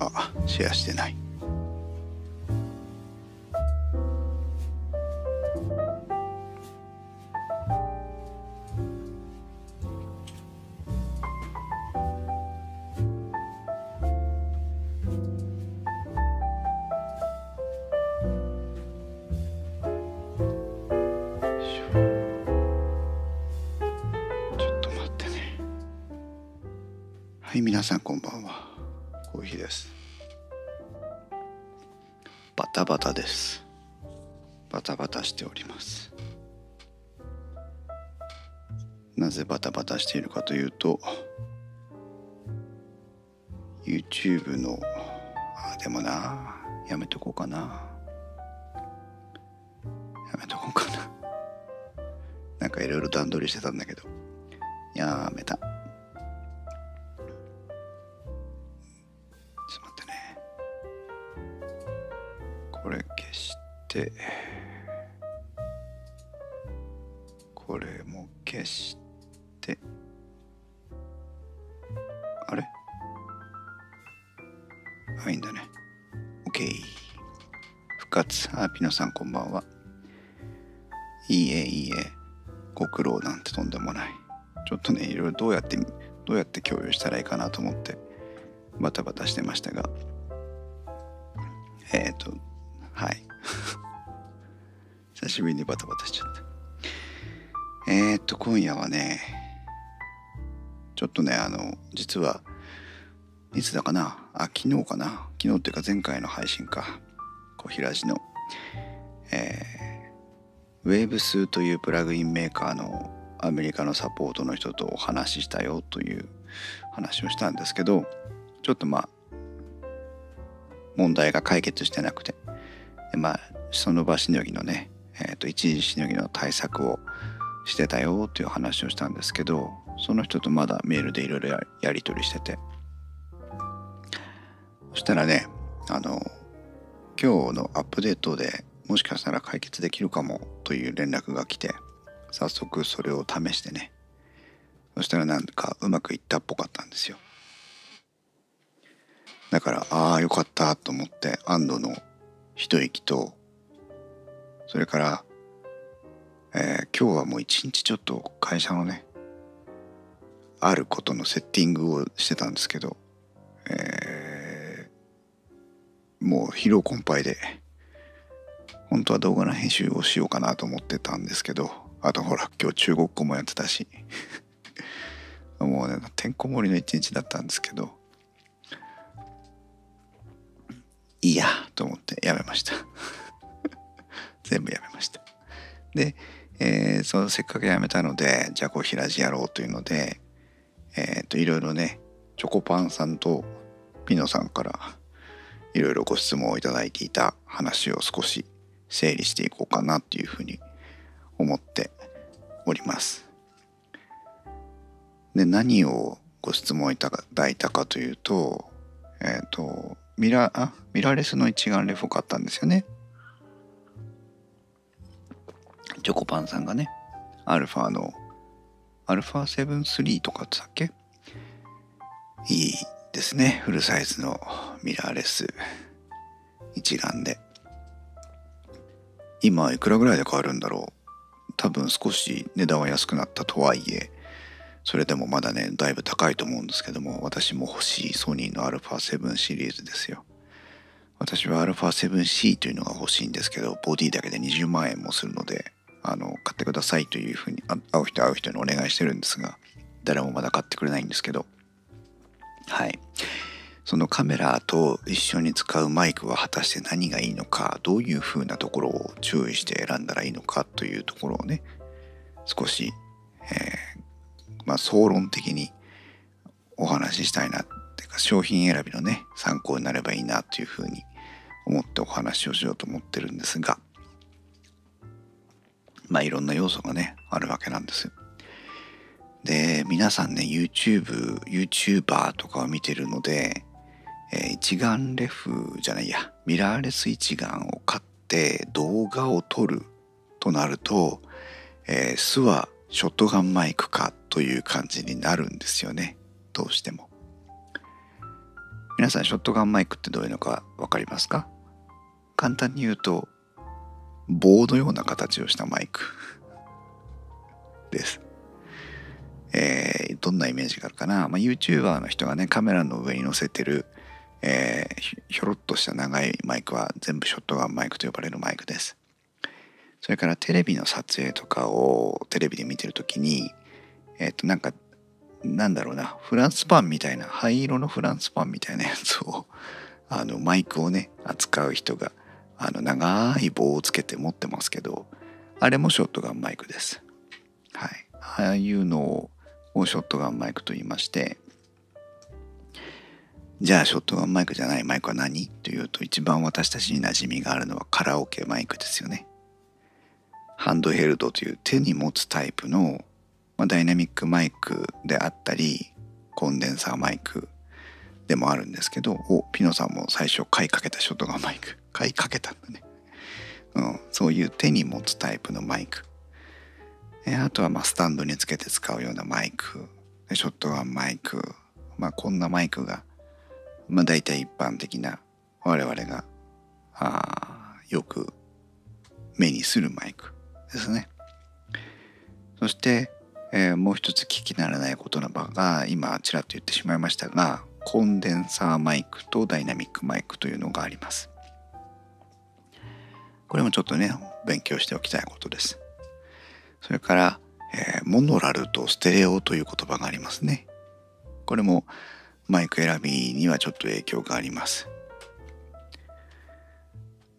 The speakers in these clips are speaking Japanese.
あシェアしてない。と YouTube のあでもなやめとこうかな。やめとこうかな。なんかいろいろ段取りしてたんだけどやめた。ちょっと待ってね。これ消して。活あピノさんこんばんは。いいえいいえ。ご苦労なんてとんでもない。ちょっとねいろいろどうやってどうやって共有したらいいかなと思ってバタバタしてましたが。えっ、ー、とはい。久しぶりにバタバタしちゃった。えっ、ー、と今夜はねちょっとねあの実はいつだかな？あ昨日かな？昨日っていうか前回の配信か。小平寺のえー、ウェーブスというプラグインメーカーのアメリカのサポートの人とお話ししたよという話をしたんですけどちょっとまあ問題が解決してなくてまあその場しのぎのね、えー、と一時しのぎの対策をしてたよという話をしたんですけどその人とまだメールでいろいろやり取りしてて。そしたらねあの今日のアップデートでもしかしたら解決できるかもという連絡が来て早速それを試してね。そしたらなんかうまくいったっぽかったんですよ。だからああよかったと思って安堵の一息とそれから、えー、今日はもう一日ちょっと会社のねあることのセッティングをしてたんですけど、えー、もう疲労困憊で本当は動画の編集をしようかなと思ってたんですけどあとほら今日中国語もやってたし もうねてんこ盛りの一日だったんですけどいいやと思ってやめました。全部やめました。で、えー、そのせっかくやめたのでじゃあこう平地やろうというのでえっ、ー、といろいろねチョコパンさんとピノさんからいろいろご質問をいただいていた話を少し整理していこうかなっていうふうに思っております。で何をご質問いただいたかというとえっ、ー、とミラあミラーレスの一眼レフを買ったんですよね。チョコパンさんがねアルファのアルファ7 3とかってたっけ？いいですね。フルサイズのミラーレス。一眼で。今いくらぐらいで買えるんだろう。多分少し値段は安くなったとはいえ。それでもまだねだいぶ高いと思うんですけども。私も欲しいソニーの α7 シリーズですよ。私は α7C というのが欲しいんですけどボディだけで20万円もするのであの買ってくださいというふうに会う人会う人にお願いしてるんですが誰もまだ買ってくれないんですけど。はい。そのカメラと一緒に使うマイクは果たして何がいいのかどういうふうなところを注意して選んだらいいのかというところをね少し、えー、まあ、総論的にお話ししたいなっていうか商品選びのね参考になればいいなというふうに思ってお話をしようと思ってるんですがまあいろんな要素がねあるわけなんですよ。で皆さんね YouTube YouTuber とかを見てるので、えー、一眼レフじゃないやミラーレス一眼を買って動画を撮るとなると、えー、巣はショットガンマイクかという感じになるんですよね。どうしても。皆さんショットガンマイクってどういうのか分かりますか？簡単に言うと棒のような形をしたマイクです。えー、どんなイメージがあるかな、まあ、YouTuber の人がねカメラの上に載せてる、えー、ひょろっとした長いマイクは全部ショットガンマイクと呼ばれるマイクです。それからテレビの撮影とかをテレビで見てる時にえっ、ー、となんかなんだろうなフランスパンみたいな灰色のフランスパンみたいなやつを あのマイクをね扱う人があの長い棒をつけて持ってますけどあれもショットガンマイクです。はい、ああいうのををショットガンマイクと言いましてじゃあショットガンマイクじゃないマイクは何？というと一番私たちに馴染みがあるのはカラオケマイクですよね。ハンドヘルドという手に持つタイプのまあ、ダイナミックマイクであったりコンデンサーマイクでもあるんですけどおピノさんも最初買いかけたショットガンマイク。買いかけたんだね、うん、そういう手に持つタイプのマイク。えあとはまスタンドにつけて使うようなマイク。ショットガンマイク。まあこんなマイクがまあ大体一般的な我々があよく目にするマイクですね。そしてえー、もう一つ聞きならないことの場が今ちらっと言ってしまいましたがコンデンサーマイクとダイナミックマイクというのがあります。これもちょっとね勉強しておきたいことです。それから、えー、モノラルとステレオという言葉がありますね。これもマイク選びにはちょっと影響があります。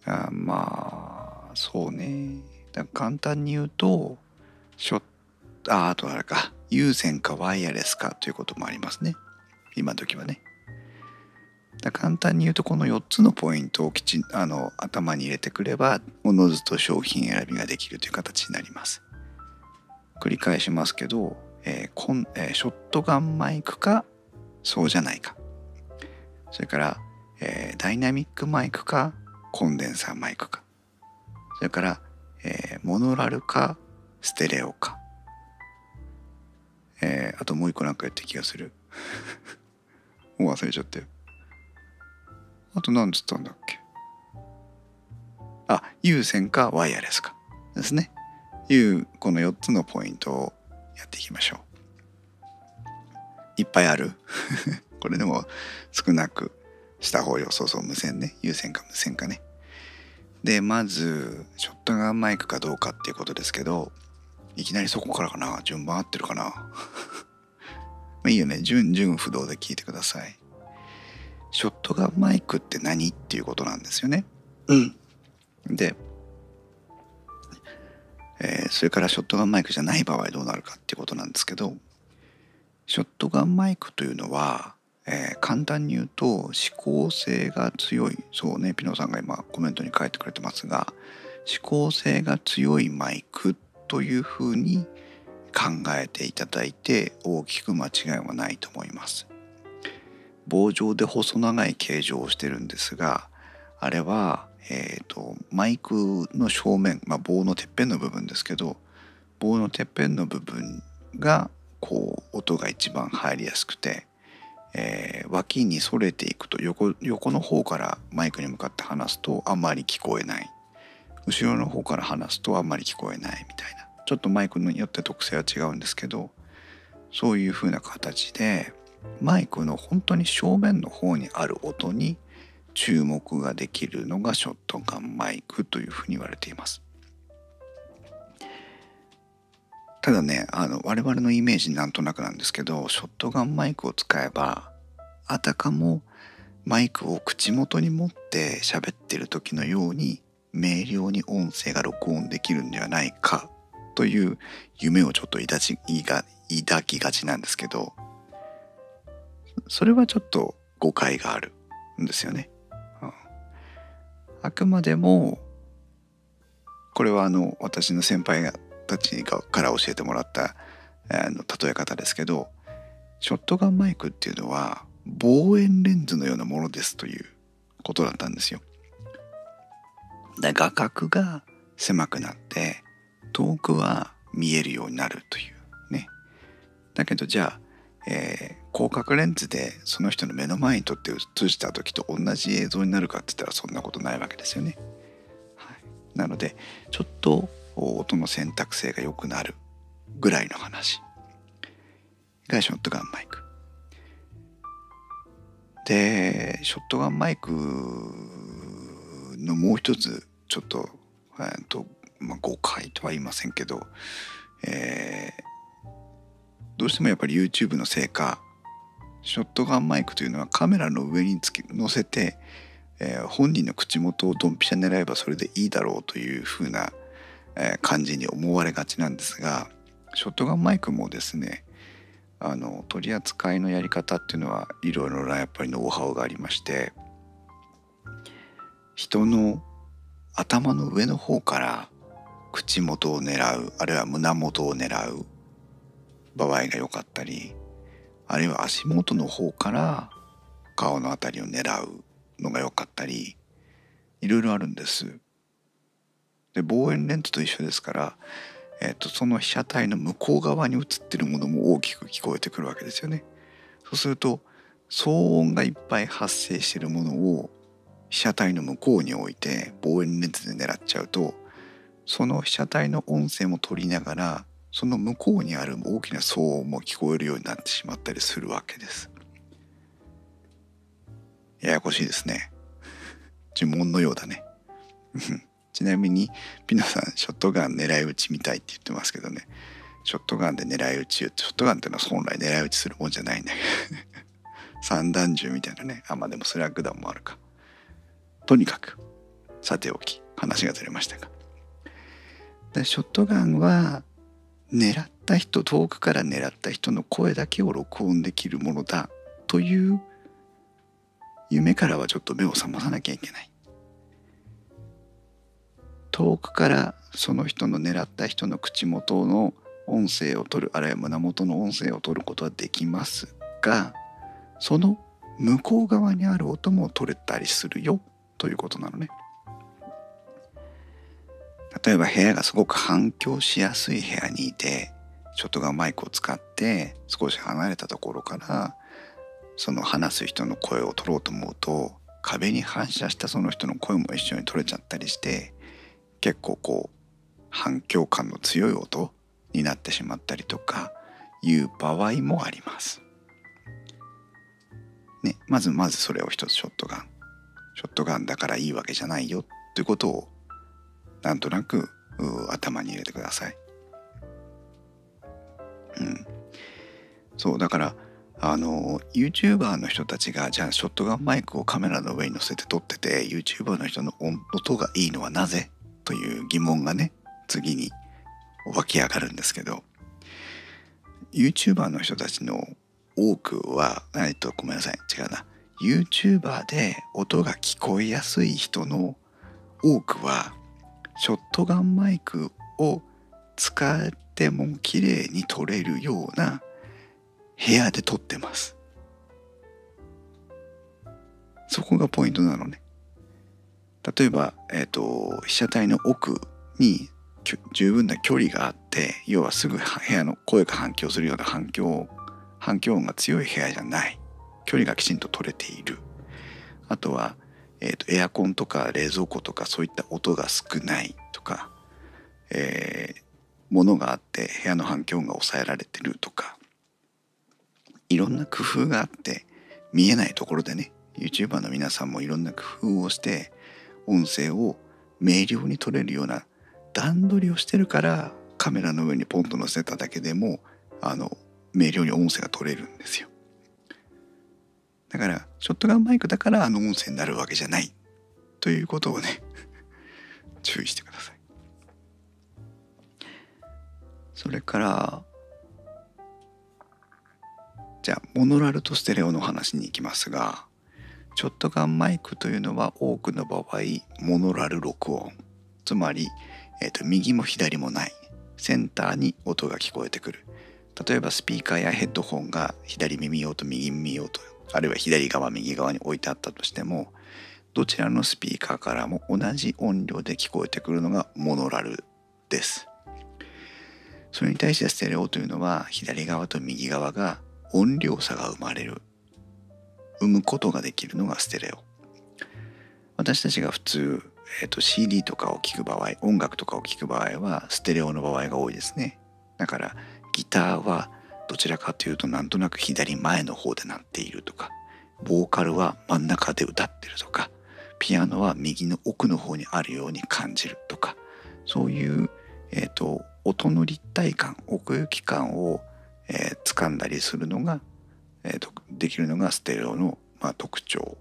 あまあそうね。簡単に言うとショッああとあれか。有線かワイヤレスかということもありますね。今時はね。簡単に言うとこの4つのポイントをきちあの頭に入れてくればおのずと商品選びができるという形になります。繰り返しますけど、えーコンえー、ショットガンマイクかそうじゃないか。それから、えー、ダイナミックマイクかコンデンサーマイクか。それから、えー、モノラルかステレオか。えー、あともう一個なんかやった気がする。もう忘れちゃったよあと何つったんだっけ？あ有線かワイヤレスか。ですね。いうこの4つのポイントをやっていきましょう。いっぱいある。これでも少なくした方よ。そうそう無線ね。有線か無線かね。でまずショットガンマイクかどうかっていうことですけどいきなりそこからかな。順番合ってるかな。まあいいよね。順順不動で聞いてください。ショットガンマイクって何っていうことなんですよね。うん。で、えー、それからショットガンマイクじゃない場合どうなるかっていうことなんですけどショットガンマイクというのは、えー、簡単に言うと指向性が強いそうねピノさんが今コメントに書いてくれてますが指向性が強いマイクというふうに考えていただいて大きく間違いはないと思います。棒状で細長い形状をしてるんですがあれは、えーと、マイクの正面、まあ、棒のてっぺんの部分ですけど棒のてっぺんの部分がこう音が一番入りやすくて、えー、脇にそれていくと横横の方からマイクに向かって話すとあんまり聞こえない。後ろの方から話すとあんまり聞こえないみたいな。ちょっとマイクによって特性は違うんですけどそういう風な形でマイクの本当に正面の方にある音に注目ができるのがショットガンマイクというふうに言われています。ただねあの我々のイメージなんとなくなんですけどショットガンマイクを使えばあたかもマイクを口元に持って喋ってる時のように明瞭に音声が録音できるんではないかという夢をちょっと抱ち抱きがちなんですけどそれはちょっと誤解があるんですよね。あくまでもこれはあの私の先輩たちから教えてもらったあの例え方ですけどショットガンマイクっていうのは望遠レンズのようなものですということだったんですよ。で画角が狭くなって遠くは見えるようになるというね。だけどじゃあ、え、広角レンズでその人の目の前にとって映した時と同じ映像になるかって言ったらそんなことないわけですよね。はい、なのでちょっと音の選択性が良くなるぐらいの話がショットガンマイク。でショットガンマイクのもう一つちょっと,、えーとまあ、誤解とは言いませんけど、えー、どうしてもやっぱり YouTube のせいかショットガンマイクというのはカメラの上につき乗せて、えー、本人の口元をドンピシャ狙えばそれでいいだろうというふうな、えー、感じに思われがちなんですがショットガンマイクもですねあの取り扱いのやり方っていうのはいろいろなやっぱりノウハウがありまして人の頭の上の方から口元を狙うあるいは胸元を狙う場合が良かったりあるいは足元の方から顔の辺りを狙うのが良かったりいろいろあるんです。で望遠レンズと一緒ですからえーと、その被写体の向こう側に映ってるものも大きく聞こえてくるわけですよね。そうすると騒音がいっぱい発生しているものを被写体の向こうに置いて望遠レンズで狙っちゃうとその被写体の音声も取りながらその向こうにある大きな騒音も聞こえるようになってしまったりするわけです。ややこしいですね。呪文のようだね。ちなみにピノさんショットガン狙い撃ちみたいって言ってますけどねショットガンで狙い撃ちショットガンってのは本来狙い撃ちするもんじゃないんだけどね散弾銃みたいなねあまあでもそれはグダンもあるかとにかくさておき話がずれましたがでショットガンは狙った人遠くから狙った人の声だけを録音できるものだという夢からはちょっと目を覚まさなきゃいけない遠くからその人の狙った人の口元の音声を取るあるいは胸元の音声を取ることはできますがその向こう側にある音も取れたりするよということなのね。例えば部屋がすごく反響しやすい部屋にいてショットガンマイクを使って少し離れたところからその話す人の声を取ろうと思うと壁に反射したその人の声も一緒に取れちゃったりして結構こう反響感の強い音になってしまったりとかいう場合もあります。ね、まずまずそれを一つショットガンショットガンだからいいわけじゃないよということをなんとなく頭に入れてください。うん、そうだからあの YouTuber の人たちがじゃあショットガンマイクをカメラの上に乗せて撮ってて YouTuber の人の音がいいのはなぜ？という疑問がね次に湧き上がるんですけど YouTuber の人たちの多くはえっとごめんなさい違うな。YouTuber で音が聞こえやすい人の多くはショットガンマイクを使っても綺麗に撮れるような部屋で撮ってます。そこがポイントなのね。例えば、えーと、被写体の奥に十分な距離があって要はすぐ部屋の声が反響するような反響反響音が強い部屋じゃない。距離がきちんと取れている。あとは、えーと、エアコンとか冷蔵庫とかそういった音が少ないとか、えー、ものがあって部屋の反響音が抑えられてるとかいろんな工夫があって見えないところでね YouTuber の皆さんもいろんな工夫をして音声を明瞭に撮れるような段取りをしてるからカメラの上にポンと載せただけでもあの明瞭に音声が取れるんですよ。だからショットガンマイクだからあの音声になるわけじゃないということをね 注意してください。それからじゃあモノラルとステレオの話に行きますがショットガンマイクというのは多くの場合モノラル録音。つまり、えーと、右も左もない。センターに音が聞こえてくる。例えばスピーカーやヘッドホンが左耳用と右耳用とあるいは左側右側に置いてあったとしてもどちらのスピーカーからも同じ音量で聞こえてくるのがモノラルです。それに対してステレオというのは左側と右側が音量差が生まれる。生むことができるのがステレオ。私たちが普通、えーと、CD とかを聴く場合音楽とかを聴く場合はステレオの場合が多いですね。だからギターはどちらかというとなんとなく左前の方で鳴っているとかボーカルは真ん中で歌ってるとかピアノは右の奥の方にあるように感じるとかそういう、えーと、音の立体感奥行き感を、えー、掴んだりするのが、えーと、できるのがステレオの、まあ、特徴。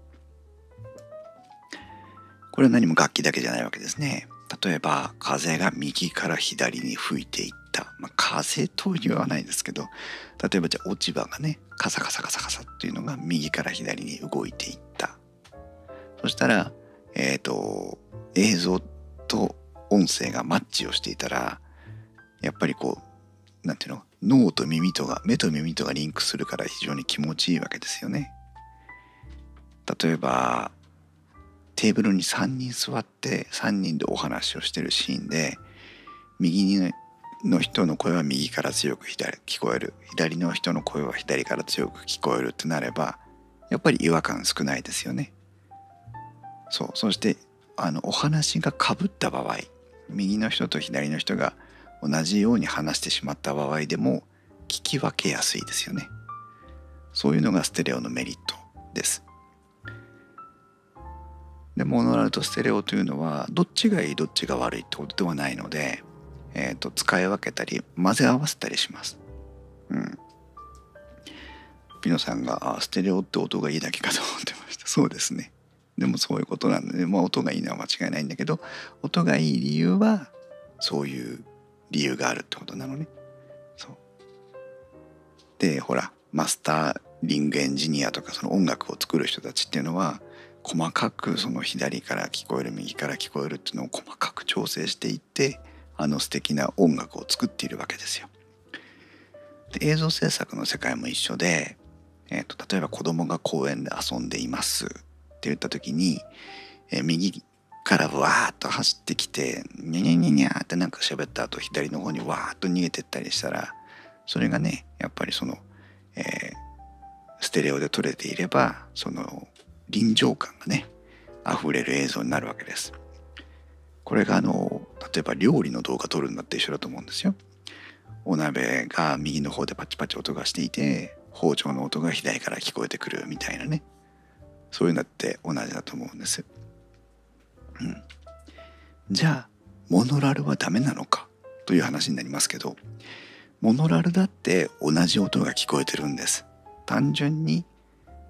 これは何も楽器だけじゃないわけですね。例えば風が右から左に吹いていった、まあ、風と言わないですけど例えばじゃあ落ち葉がねカサカサカサカサっていうのが右から左に動いていったそしたら、えっ、ー、と、映像と音声がマッチをしていたら、やっぱりこう、なんていうの脳と耳とが、目と耳とがリンクするから非常に気持ちいいわけですよね。例えば、テーブルに3人座って3人でお話をしてるシーンで、右にの人の声は右から強く左聞こえる。左の人の声は左から強く聞こえるってなればやっぱり違和感少ないですよね。そう。そしてあのお話がかぶった場合右の人と左の人が同じように話してしまった場合でも聞き分けやすいですよね。そういうのがステレオのメリットです。でモノラルとステレオというのはどっちがいいどっちが悪いってことではないので、えーと、使い分けたり混ぜ合わせたりします。うん。ピノさんがあステレオって音がいいだけかと思ってました。そうですね。でもそういうことなんで、まあ、音がいいのは間違いないんだけど音がいい理由はそういう理由があるってことなのね。そう。でほらマスターリングエンジニアとかその音楽を作る人たちっていうのは細かくその左から聞こえる右から聞こえるっていうのを細かく調整していってあの素敵な音楽を作っているわけですよ。で映像制作の世界も一緒で、えーと例えば子供が公園で遊んでいますって言った時に、えー、右からわーっと走ってきてニャニャニャニャってなんか喋った後左の方にわーっと逃げてったりしたらそれがねやっぱりその、えー、ステレオで撮れていればその臨場感がね溢れる映像になるわけです。これがあの例えば料理の動画撮るんだって一緒だと思うんですよ。お鍋が右の方でパチパチ音がしていて包丁の音が左から聞こえてくるみたいなねそういうのって同じだと思うんです。うん、じゃあモノラルはダメなのかという話になりますけどモノラルだって同じ音が聞こえてるんです。単純に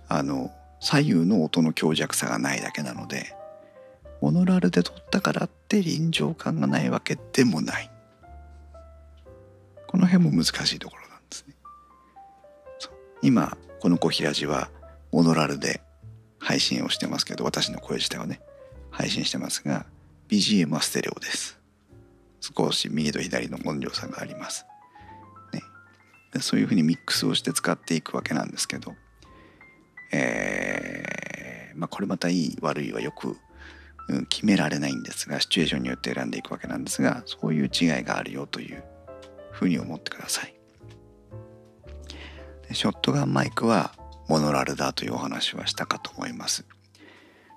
あの左右の音の強弱差がないだけなのでモノラルで撮ったからって臨場感がないわけでもない。この辺も難しいところなんですね。今この小平寺はモノラルで配信をしてますけど私の声自体をね配信してますが BGM はステレオです少し右と左の音量差があります、ね、そういうふうにミックスをして使っていくわけなんですけどえー、まあこれまたいい悪いはよく、決められないんですがシチュエーションによって選んでいくわけなんですがそういう違いがあるよというふうに思ってください。ショットガンマイクはモノラルだというお話はしたかと思います。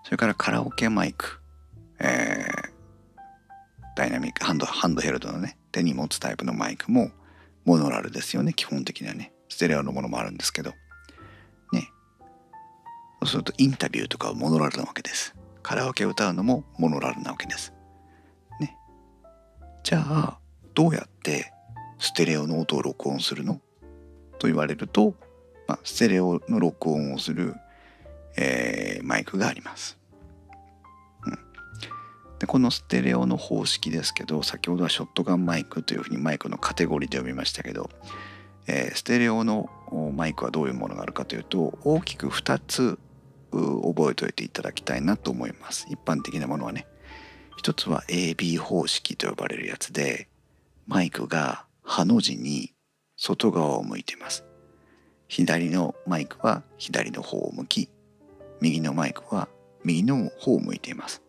それからカラオケマイク、えー、ダイナミックハンドハンドヘルドのね手に持つタイプのマイクもモノラルですよね。基本的にはね。ステレオのものもあるんですけど。ね。そうするとインタビューとかはモノラルなわけです。カラオケ歌うのもモノラルなわけです。ね。じゃあどうやってステレオの音を録音するの？と言われるとまあ、ステレオの録音をする、えー、マイクがあります。でこのステレオの方式ですけど先ほどはショットガンマイクというふうにマイクのカテゴリーで呼びましたけど、えー、ステレオのマイクはどういうものがあるかというと大きく2つ覚えておいていただきたいなと思います。一般的なものはね。一つは AB 方式と呼ばれるやつでマイクがハの字に外側を向いています。左のマイクは左の方を向き右のマイクは右の方を向いています。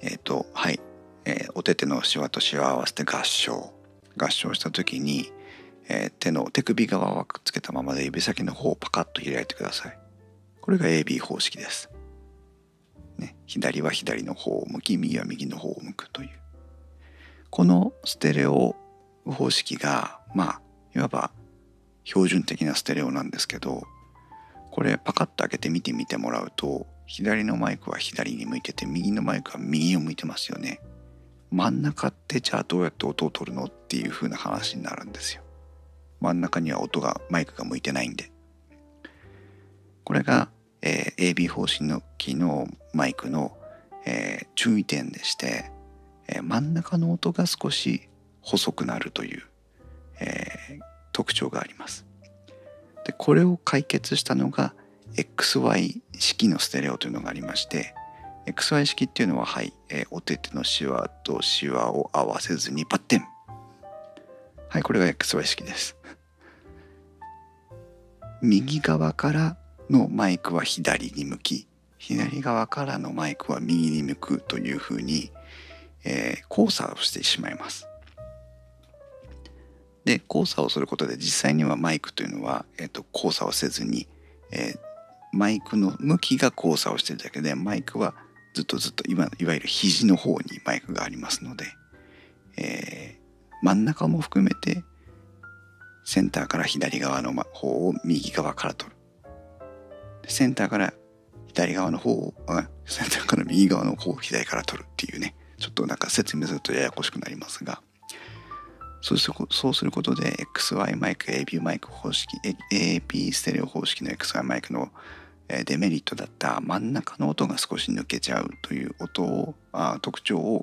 えっ、ー、とはい、えー、お手手のシワとシワを合わせて合掌。合掌した時に、えー、手の手首側はくっつけたままで指先の方をパカッと開いてください。これが AB 方式です、ね、左は左の方を向き右は右の方を向くという。このステレオ方式がまあいわば標準的なステレオなんですけどこれパカッと開けて見てみてもらうと左のマイクは左に向いてて右のマイクは右を向いてますよね。真ん中ってじゃあどうやって音を取るのっていう風な話になるんですよ。真ん中には音がマイクが向いてないんで。これが、えー、AB 方針の機のマイクの、えー、注意点でして、えー、真ん中の音が少し細くなるという、えー、特徴があります。でこれを解決したのが XY 式のステレオというのがありまして XY 式っていうのははい、えー、お手手のシワとシワを合わせずにパッテンはいこれが XY 式です 右側からのマイクは左に向き左側からのマイクは右に向くというふうに、えー、交差をしてしまいます。で交差をすることで実際にはマイクというのは、えーと、交差をせずに、えー、マイクの向きが交差をしてるだけでマイクはずっとずっと今いわゆる肘の方にマイクがありますので、えー、真ん中も含めてセンターから左側の方を右側から取る。センターから左側の方をセンターから右側の方を左から取るっていうねちょっとなんか説明するとややこしくなりますがそうするそうすることで XY マイク AB マイク方式 AB ステレオ方式の XY マイクのデメリットだった真ん中の音が少し抜けちゃうという音をあ特徴を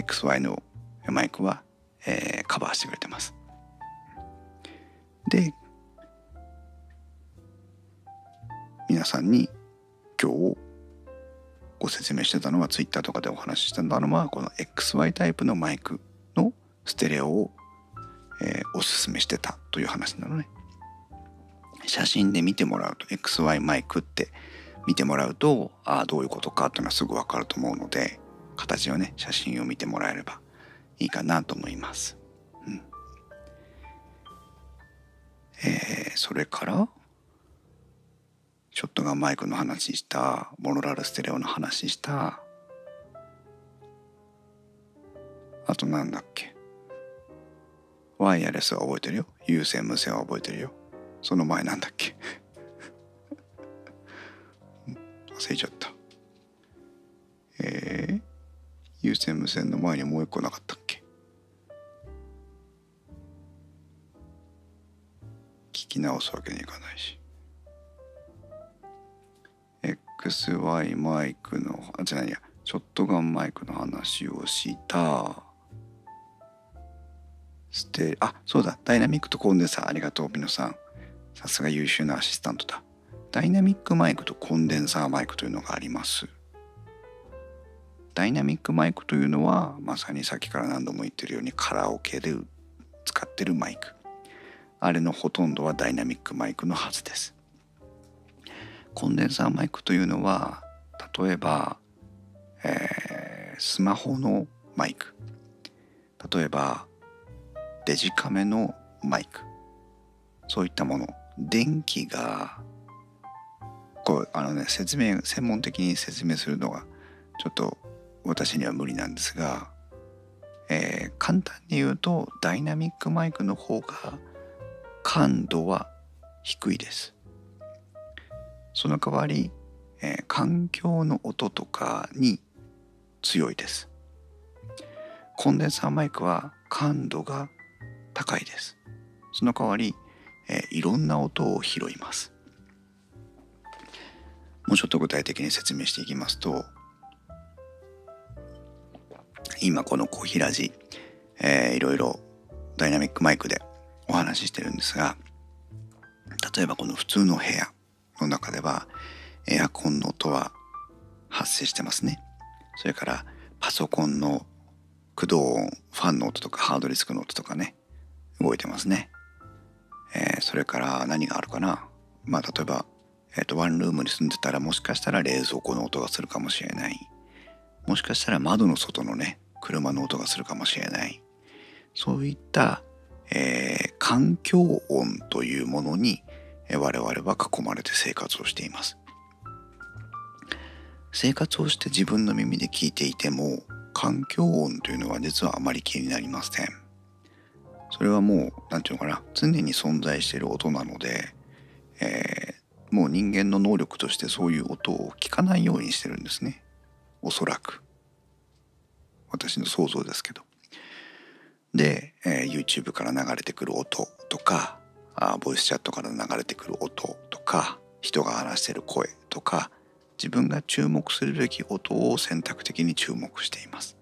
XY のマイクは、えー、カバーしてくれてます。で皆さんに今日ご説明してたのは Twitter とかでお話ししたのはこの XY タイプのマイクのステレオをえー、おすすめしてたという話なのね。写真で見てもらうと XY マイクって見てもらうとああどういうことかっていうのはすぐ分かると思うので形をね写真を見てもらえればいいかなと思います。うん、えー、それからショットガンマイクの話したモノラルステレオの話した。あとなんだっけ？ワイヤレスは覚えてるよ。有線無線は覚えてるよ。その前なんだっけ？忘れちゃった。えー、有線無線の前にもう一個なかったっけ？聞き直すわけにいかないし。XY マイクのあじゃないや。ショットガンマイクの話をした。してあそうだ。ダイナミックとコンデンサーありがとう皆さん。さすが優秀なアシスタントだ。ダイナミックマイクとコンデンサーマイクというのがあります。ダイナミックマイクというのはまさにさっきから何度も言ってるようにカラオケで使ってるマイク。あれのほとんどはダイナミックマイクのはずです。コンデンサーマイクというのは例えば、えー、スマホのマイク。例えばデジカメのマイク。そういったもの。電気がこうあのね説明専門的に説明するのがちょっと私には無理なんですが、えー、簡単に言うとダイナミックマイクの方が感度は低いです。その代わり、えー、環境の音とかに強いです。コンデンサーマイクは感度が高いです。その代わり、えー、いろんな音を拾います。もうちょっと具体的に説明していきますと今このコーヒラジ、えー、いろいろダイナミックマイクでお話ししてるんですが例えばこの普通の部屋の中ではエアコンの音は発生してますね。それからパソコンの駆動音ファンの音とかハードディスクの音とかね動いてますね、えー、それから何があるかな。まあ例えば、えーと、ワンルームに住んでたらもしかしたら冷蔵庫の音がするかもしれない。もしかしたら窓の外のね車の音がするかもしれない。そういった、えー、環境音というものに我々は囲まれて生活をしています。生活をして自分の耳で聞いていても環境音というのは実はあまり気になりません。それはもう何て言うのかな常に存在している音なので、えー、もう人間の能力としてそういう音を聞かないようにしてるんですね。おそらく。私の想像ですけど。で、えー、YouTube から流れてくる音とかあボイスチャットから流れてくる音とか人が話してる声とか自分が注目するべき音を選択的に注目しています。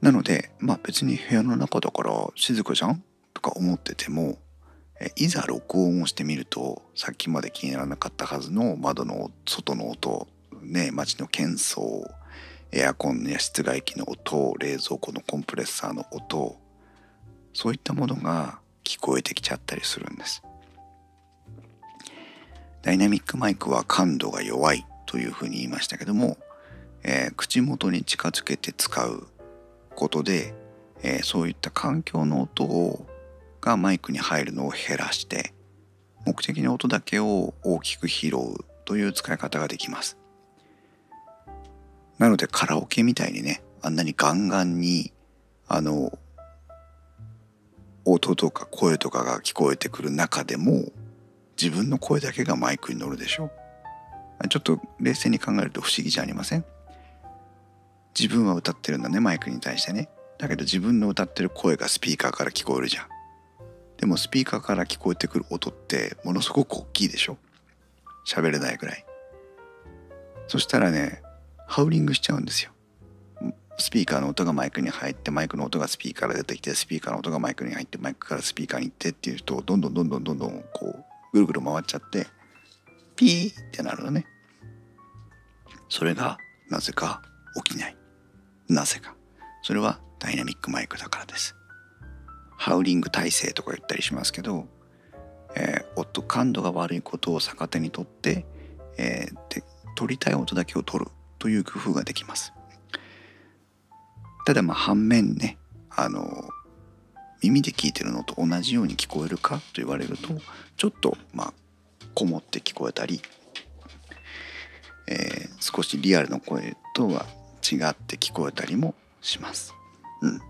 なのでまあ別に部屋の中だから静かじゃんとか思っててもいざ録音をしてみるとさっきまで気にならなかったはずの窓の外の音ね街の喧騒エアコンや室外機の音冷蔵庫のコンプレッサーの音そういったものが聞こえてきちゃったりするんです。ダイナミックマイクは感度が弱いというふうに言いましたけども、えー、口元に近づけて使うことで、えー、そういった環境の音をがマイクに入るのを減らして目的の音だけを大きく拾うという使い方ができます。なのでカラオケみたいにねあんなにガンガンにあの音とか声とかが聞こえてくる中でも自分の声だけがマイクに乗るでしょちょっと冷静に考えると不思議じゃありません？自分は歌ってるんだねマイクに対してね。だけど自分の歌ってる声がスピーカーから聞こえるじゃん。でもスピーカーから聞こえてくる音ってものすごく大きいでしょ？喋れないぐらい。そしたらねハウリングしちゃうんですよ。スピーカーの音がマイクに入ってマイクの音がスピーカーから出てきてスピーカーの音がマイクに入ってマイクからスピーカーに行ってっていうとどんどんどんどんどんどんこうぐるぐる回っちゃってピーってなるのね。それがなぜか起きない。なぜか。それはダイナミックマイクだからです。ハウリング体制とか言ったりしますけど、えー、音感度が悪いことを逆手にとって、えー、で取りたい音だけを取るという工夫ができます。ただまあ反面ねあの耳で聞いてるのと同じように聞こえるかと言われるとちょっとまあこもって聞こえたり、えー、少しリアルの声とは違って聞こえたりもします。うん。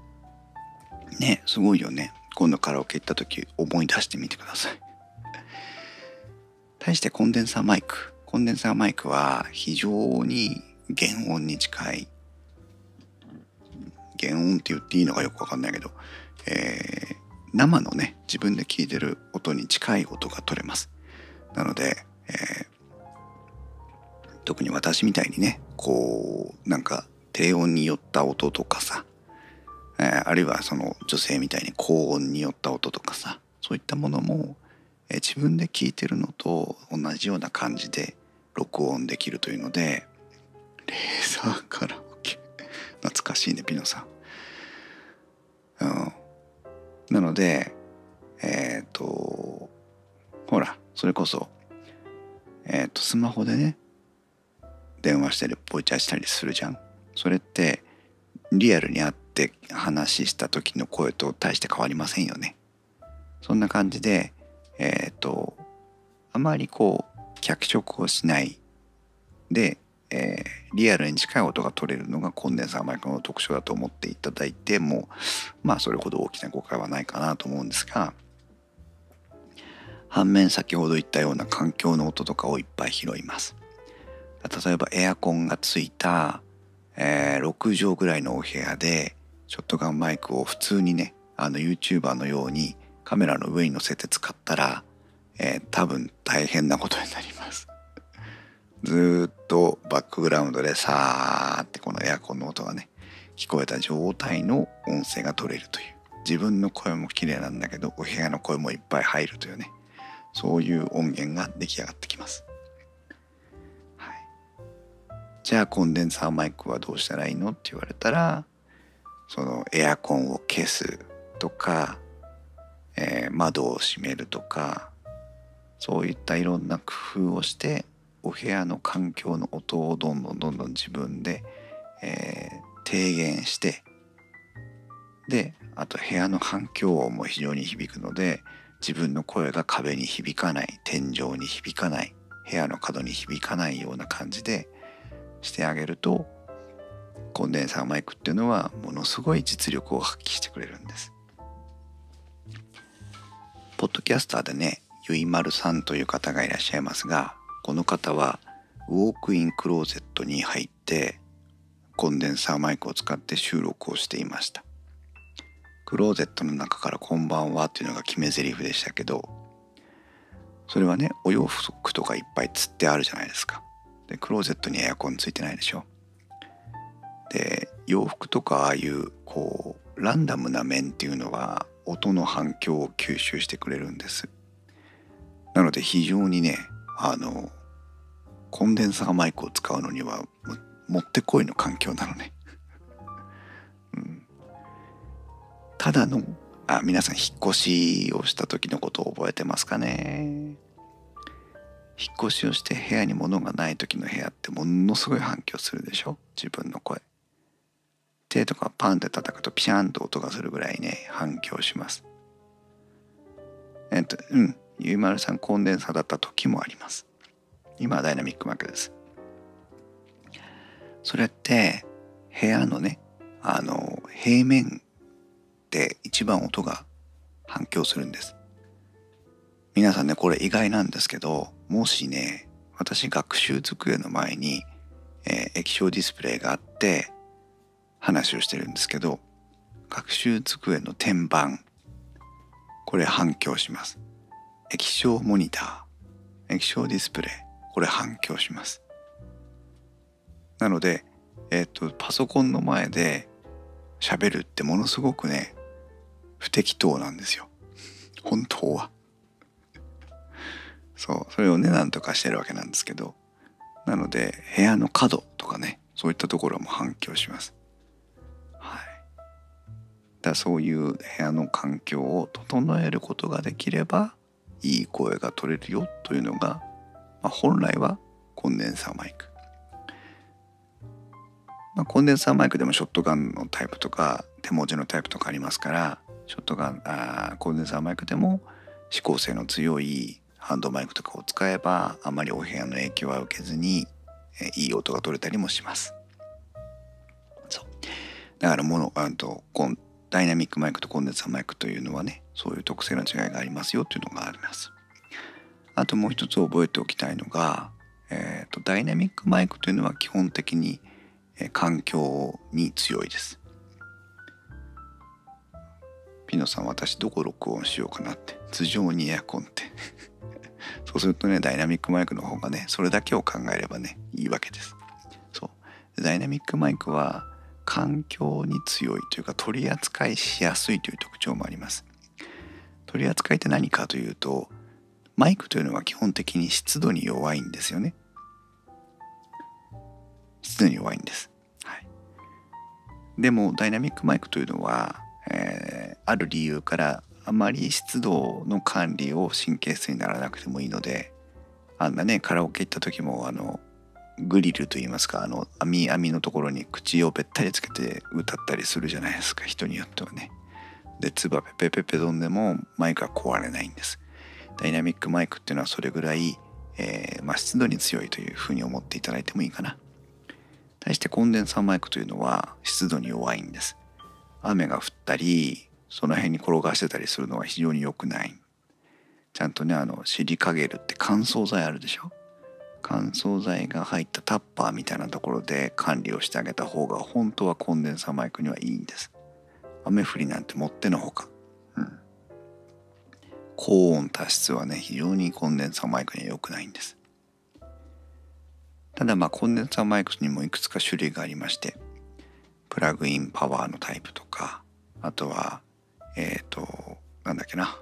ねすごいよね。今度カラオケ行った時思い出してみてください。対してコンデンサーマイク。コンデンサーマイクは非常に原音に近い原音って言っていいのかよくわかんないけどえー、生のね自分で聞いてる音に近い音が取れますなので、えー、特に私みたいにねこうなんか低音によった音とかさ、えー、あるいはその女性みたいに高音によった音とかさそういったものも、えー、自分で聞いてるのと同じような感じで録音できるというのでレーザーカラオケ懐かしいねピノさん。うん。なのでえっ、ー、とほらそれこそえっ、ー、とスマホでね電話したりボイチャしたりするじゃん。それってリアルに会って話した時の声と大して変わりませんよね。そんな感じでえっ、ー、とあまりこう脚色をしない。でえー、リアルに近い音が取れるのがコンデンサーマイクの特徴だと思っていただいてもまあそれほど大きな誤解はないかなと思うんですが反面先ほど言ったような環境の音とかをいっぱい拾います。例えばエアコンがついた、えー、6畳ぐらいのお部屋でショットガンマイクを普通にねあの YouTuber のようにカメラの上に乗せて使ったら、えー、多分大変なことになります。ずっとバックグラウンドでさーってこのエアコンの音がね聞こえた状態の音声が取れるという。自分の声も綺麗なんだけどお部屋の声もいっぱい。入るというねそういう音源が出来上がってきます。はい、じゃあコンデンサーマイクはどうしたらいいのって言われたらそのエアコンを消すとか、えー、窓を閉めるとかそういったいろんな工夫をしてお部屋の環境の音をどんどんどんどん自分で、えー、低減してであと部屋の環境音も非常に響くので自分の声が壁に響かない天井に響かない部屋の角に響かないような感じでしてあげるとコンデンサーマイクっていうのはものすごい実力を発揮してくれるんです。ポッドキャスターでねゆいまるさんという方がいらっしゃいますがこの方はウォークインクローゼットに入ってコンデンサーマイクを使って収録をしていました。クローゼットの中から「こんばんは」っていうのが決め台詞でしたけどそれはねお洋服とかいっぱいつってあるじゃないですか。でクローゼットにエアコンついてないでしょ。で洋服とかああいうこうランダムな面っていうのは音の反響を吸収してくれるんです。なので非常にねあのコンデンサーマイクを使うのにはもってこいの環境なのね、うん、ただのあ皆さん引っ越しをした時のことを覚えてますかね。引っ越しをして部屋に物がない時の部屋ってものすごい反響するでしょ？自分の声。手とかパンって叩くとピシャンと音がするぐらいね反響します。えっとうん。ゆいまるさんコンデンサーだった時もあります。今はダイナミックマークです。それって部屋のねあの平面で一番音が反響するんです。皆さんねこれ意外なんですけどもしね私学習机の前に、えー、液晶ディスプレイがあって話をしてるんですけど学習机の天板これ反響します。液晶モニター液晶ディスプレイこれ反響します。なのでえっ、とパソコンの前で喋るってものすごくね不適当なんですよ。本当は。そうそれをねなんとかしてるわけなんですけど。なので部屋の角とかねそういったところも反響します。はい。だそういう部屋の環境を整えることができればいい声が取れるよというのが、まあ、本来はコンデンサーマイク、まあ、コンデンサーマイクでもショットガンのタイプとか手文字のタイプとかありますからショットガンあコンデンサーマイクでも指向性の強いハンドマイクとかを使えばあまりお部屋の影響は受けずに、えいい音が取れたりもします。そうだからモノあとコンダイナミックマイクとコンデンサーマイクというのはねそういう特性の違いがありますよというのがあります。あともう一つ覚えておきたいのが、えーと、ダイナミックマイクというのは基本的に、え環境に強いです。ピノさん私どこ録音しようかなって頭上にエアコンって そうするとねダイナミックマイクの方がねそれだけを考えればねいいわけですそうダイナミックマイクは環境に強いというか取り扱いしやすいという特徴もあります取り扱いって何かというとマイクというのは基本的に湿度に弱いんですよね。湿度に弱いんです、はい、でもダイナミックマイクというのは、えー、ある理由からあまり湿度の管理を神経質にならなくてもいいのであんなねカラオケ行った時もあのグリルといいますかあの網網のところに口をべったりつけて歌ったりするじゃないですか人によってはね。で唾ペペペペドンでもマイクは壊れないんです。ダイナミックマイクっていうのはそれぐらい、えーまあ、湿度に強いというふうに思っていただいてもいいかな。対してコンデンサーマイクというのは湿度に弱いんです。雨が降ったりその辺に転がしてたりするのは非常に良くないちゃんとねあのシリカゲルって乾燥剤あるでしょ？乾燥剤が入ったタッパーみたいなところで管理をしてあげた方が本当はコンデンサーマイクにはいいんです雨降りなんてもってのほか、うん、高温多湿はね非常にコンデンサーマイクには良くないんです。ただまあコンデンサーマイクにもいくつか種類がありましてプラグインパワーのタイプとかあとはえっ、ー、と、なんだっけな。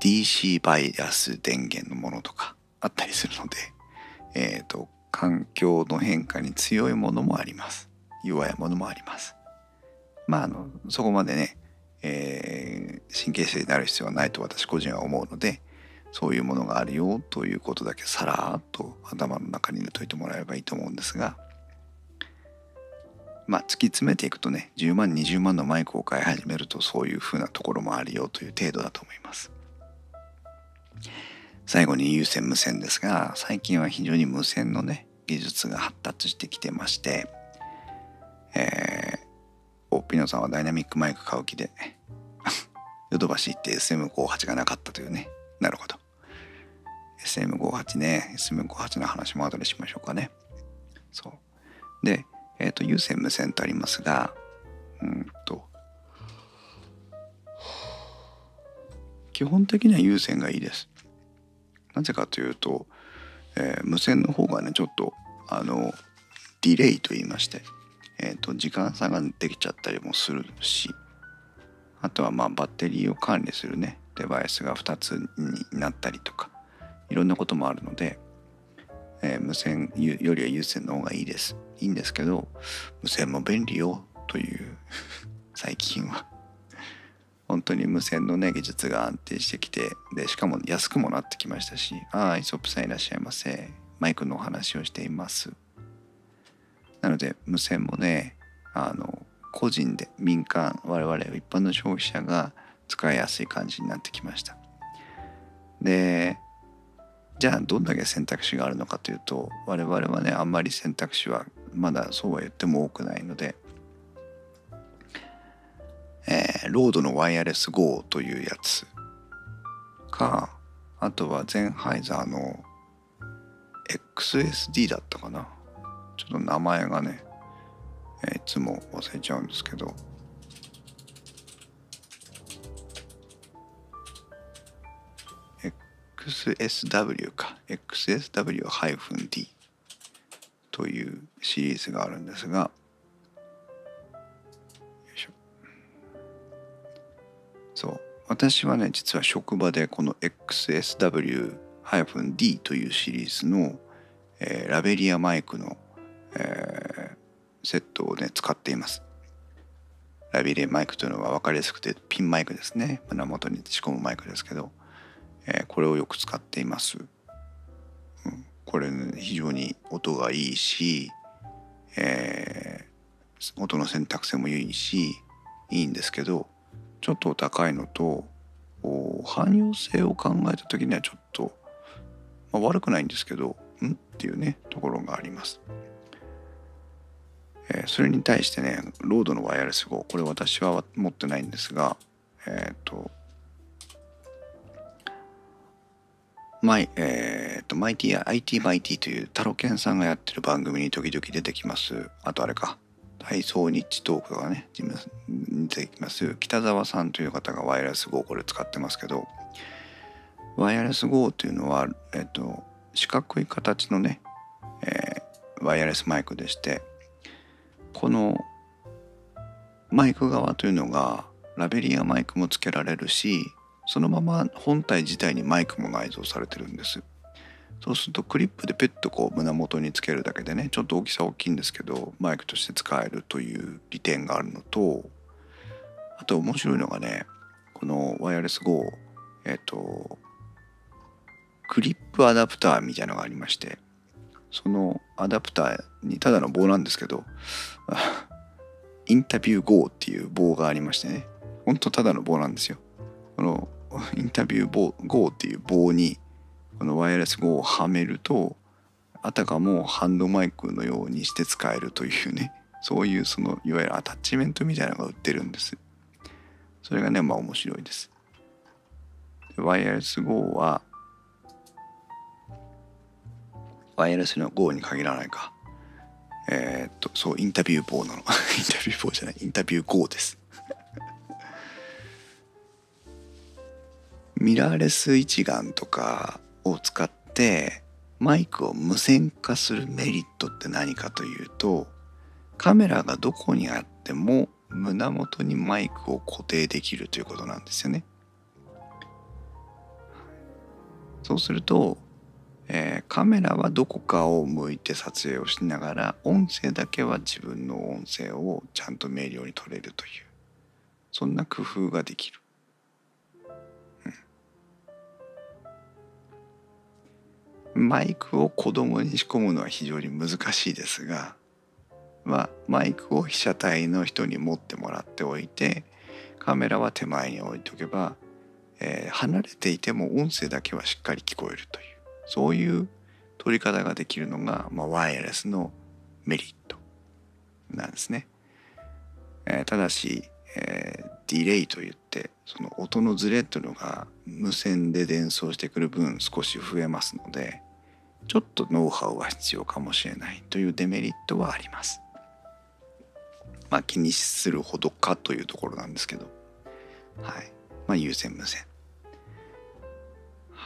DC バイアス電源のものとかあったりするので、えっ、ー、と、環境の変化に強いものもあります。弱いものもあります。まああのそこまでね、えー、神経質になる必要はないと私個人は思うのでそういうものがあるよということだけさらっと頭の中に入れといてもらえればいいと思うんですがまあ突き詰めていくとね10万20万のマイクを買い始めるとそういうふうなところもあるよという程度だと思います。最後に有線無線ですが最近は非常に無線のね技術が発達してきてましてえー、おピノさんはダイナミックマイク買う気で ヨドバシ行って SM58 がなかったというね。なるほど。SM58 ね。SM58 の話も後でしましょうかね。そう。でえっ、ー、と有線無線とありますがうんと基本的には有線がいいです。なぜかというと、えー、無線の方がねちょっとあのディレイと言いまして、えーと、時間差ができちゃったりもするしあとはまあバッテリーを管理するねデバイスが2つになったりとかいろんなこともあるので、えー、無線よりは有線の方がいいです。いいんですけど無線も便利よという 最近は。本当に無線のね技術が安定してきてでしかも安くもなってきましたしああイソップさんいらっしゃいませ。マイクのお話をしています。なので無線もねあの個人で民間我々一般の消費者が使いやすい感じになってきました。でじゃあどんだけ選択肢があるのかというと我々はねあんまり選択肢はまだそうは言っても多くないのでえー、ロードのワイヤレス GO というやつかあとはゼンハイザーの XSD だったかな。ちょっと名前がね、えー、いつも忘れちゃうんですけど「XSW か。XSW-D というシリーズがあるんですが。そう。私はね実は職場でこの XSW-D というシリーズの、えー、ラベリアマイクの、えー、セットをね使っています。ラベリアマイクというのは分かりやすくてピンマイクですね。胸元に仕込むマイクですけど、えー、これをよく使っています、うん、これ、ね、非常に音がいいし、えー、音の選択性もいいしいいんですけどちょっと高いのと汎用性を考えた時にはちょっと、まあ、悪くないんですけどん？っていうねところがあります。えー、それに対してねロードのワイヤレス号これ私は持ってないんですがえっ、ー、とマイ、えっ、ー、と、マイティや IT マイティというタロケンさんがやってる番組に時々出てきます。あとあれか、体操ニッチトークがね出てきます北澤さんという方がワイヤレス GO これ使ってますけどワイヤレス GO というのは、えっと、四角い形のね、えー、ワイヤレスマイクでしてこのマイク側というのがラベリアマイクもつけられるしそのまま本体自体にマイクも内蔵されてるんです。そうするとクリップでペッとこう胸元につけるだけでねちょっと大きさ大きいんですけどマイクとして使えるという利点があるのとあと面白いのがねこのワイヤレス GO えっ、とクリップアダプターみたいなのがありましてそのアダプターにただの棒なんですけどインタビュー GO っていう棒がありましてね。ほんとただの棒なんですよ。このインタビュー棒 GO っていう棒にこのワイヤレス GO をはめるとあたかもハンドマイクのようにして使えるというねそういうそのいわゆるアタッチメントみたいなのが売ってるんです。それがねまあ面白いです。ワイヤレス GO はワイヤレスの GO に限らないか。えー、っとそうインタビュー棒なの。インタビュー棒じゃない。インタビュー GO です。ミラーレス一眼とかを使ってマイクを無線化するメリットって何かというとカメラがどこにあっても胸元にマイクを固定できるということなんですよね。そうするとえー、カメラはどこかを向いて撮影をしながら音声だけは自分の音声をちゃんと明瞭に取れるという。そんな工夫ができる。うん、マイクを子供に仕込むのは非常に難しいですが、まあ、マイクを被写体の人に持ってもらっておいてカメラは手前に置いておけば、えー、離れていても音声だけはしっかり聞こえるという。そういう取り方ができるのが、まあ、ワイヤレスのメリットなんですね。えー、ただし、えー、ディレイといってその音のズレというのが無線で伝送してくる分少し増えますのでちょっとノウハウが必要かもしれないというデメリットはあります。まあ気にするほどかというところなんですけどはいまあ有線無線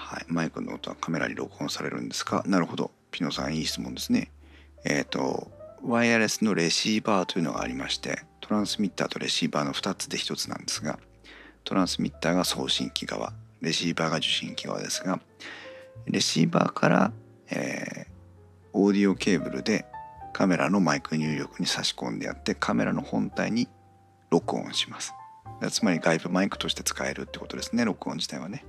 はい、マイクの音はカメラに録音されるんですか？なるほど。ピノさんいい質問ですね。えっ、ー、と、ワイヤレスのレシーバーというのがありまして、トランスミッターとレシーバーの2つで1つなんですが、トランスミッターが送信機側、レシーバーが受信機側ですが、レシーバーから、えー、オーディオケーブルでカメラのマイク入力に差し込んでやってカメラの本体に録音します。つまり外部マイクとして使えるってことですね、録音自体はね。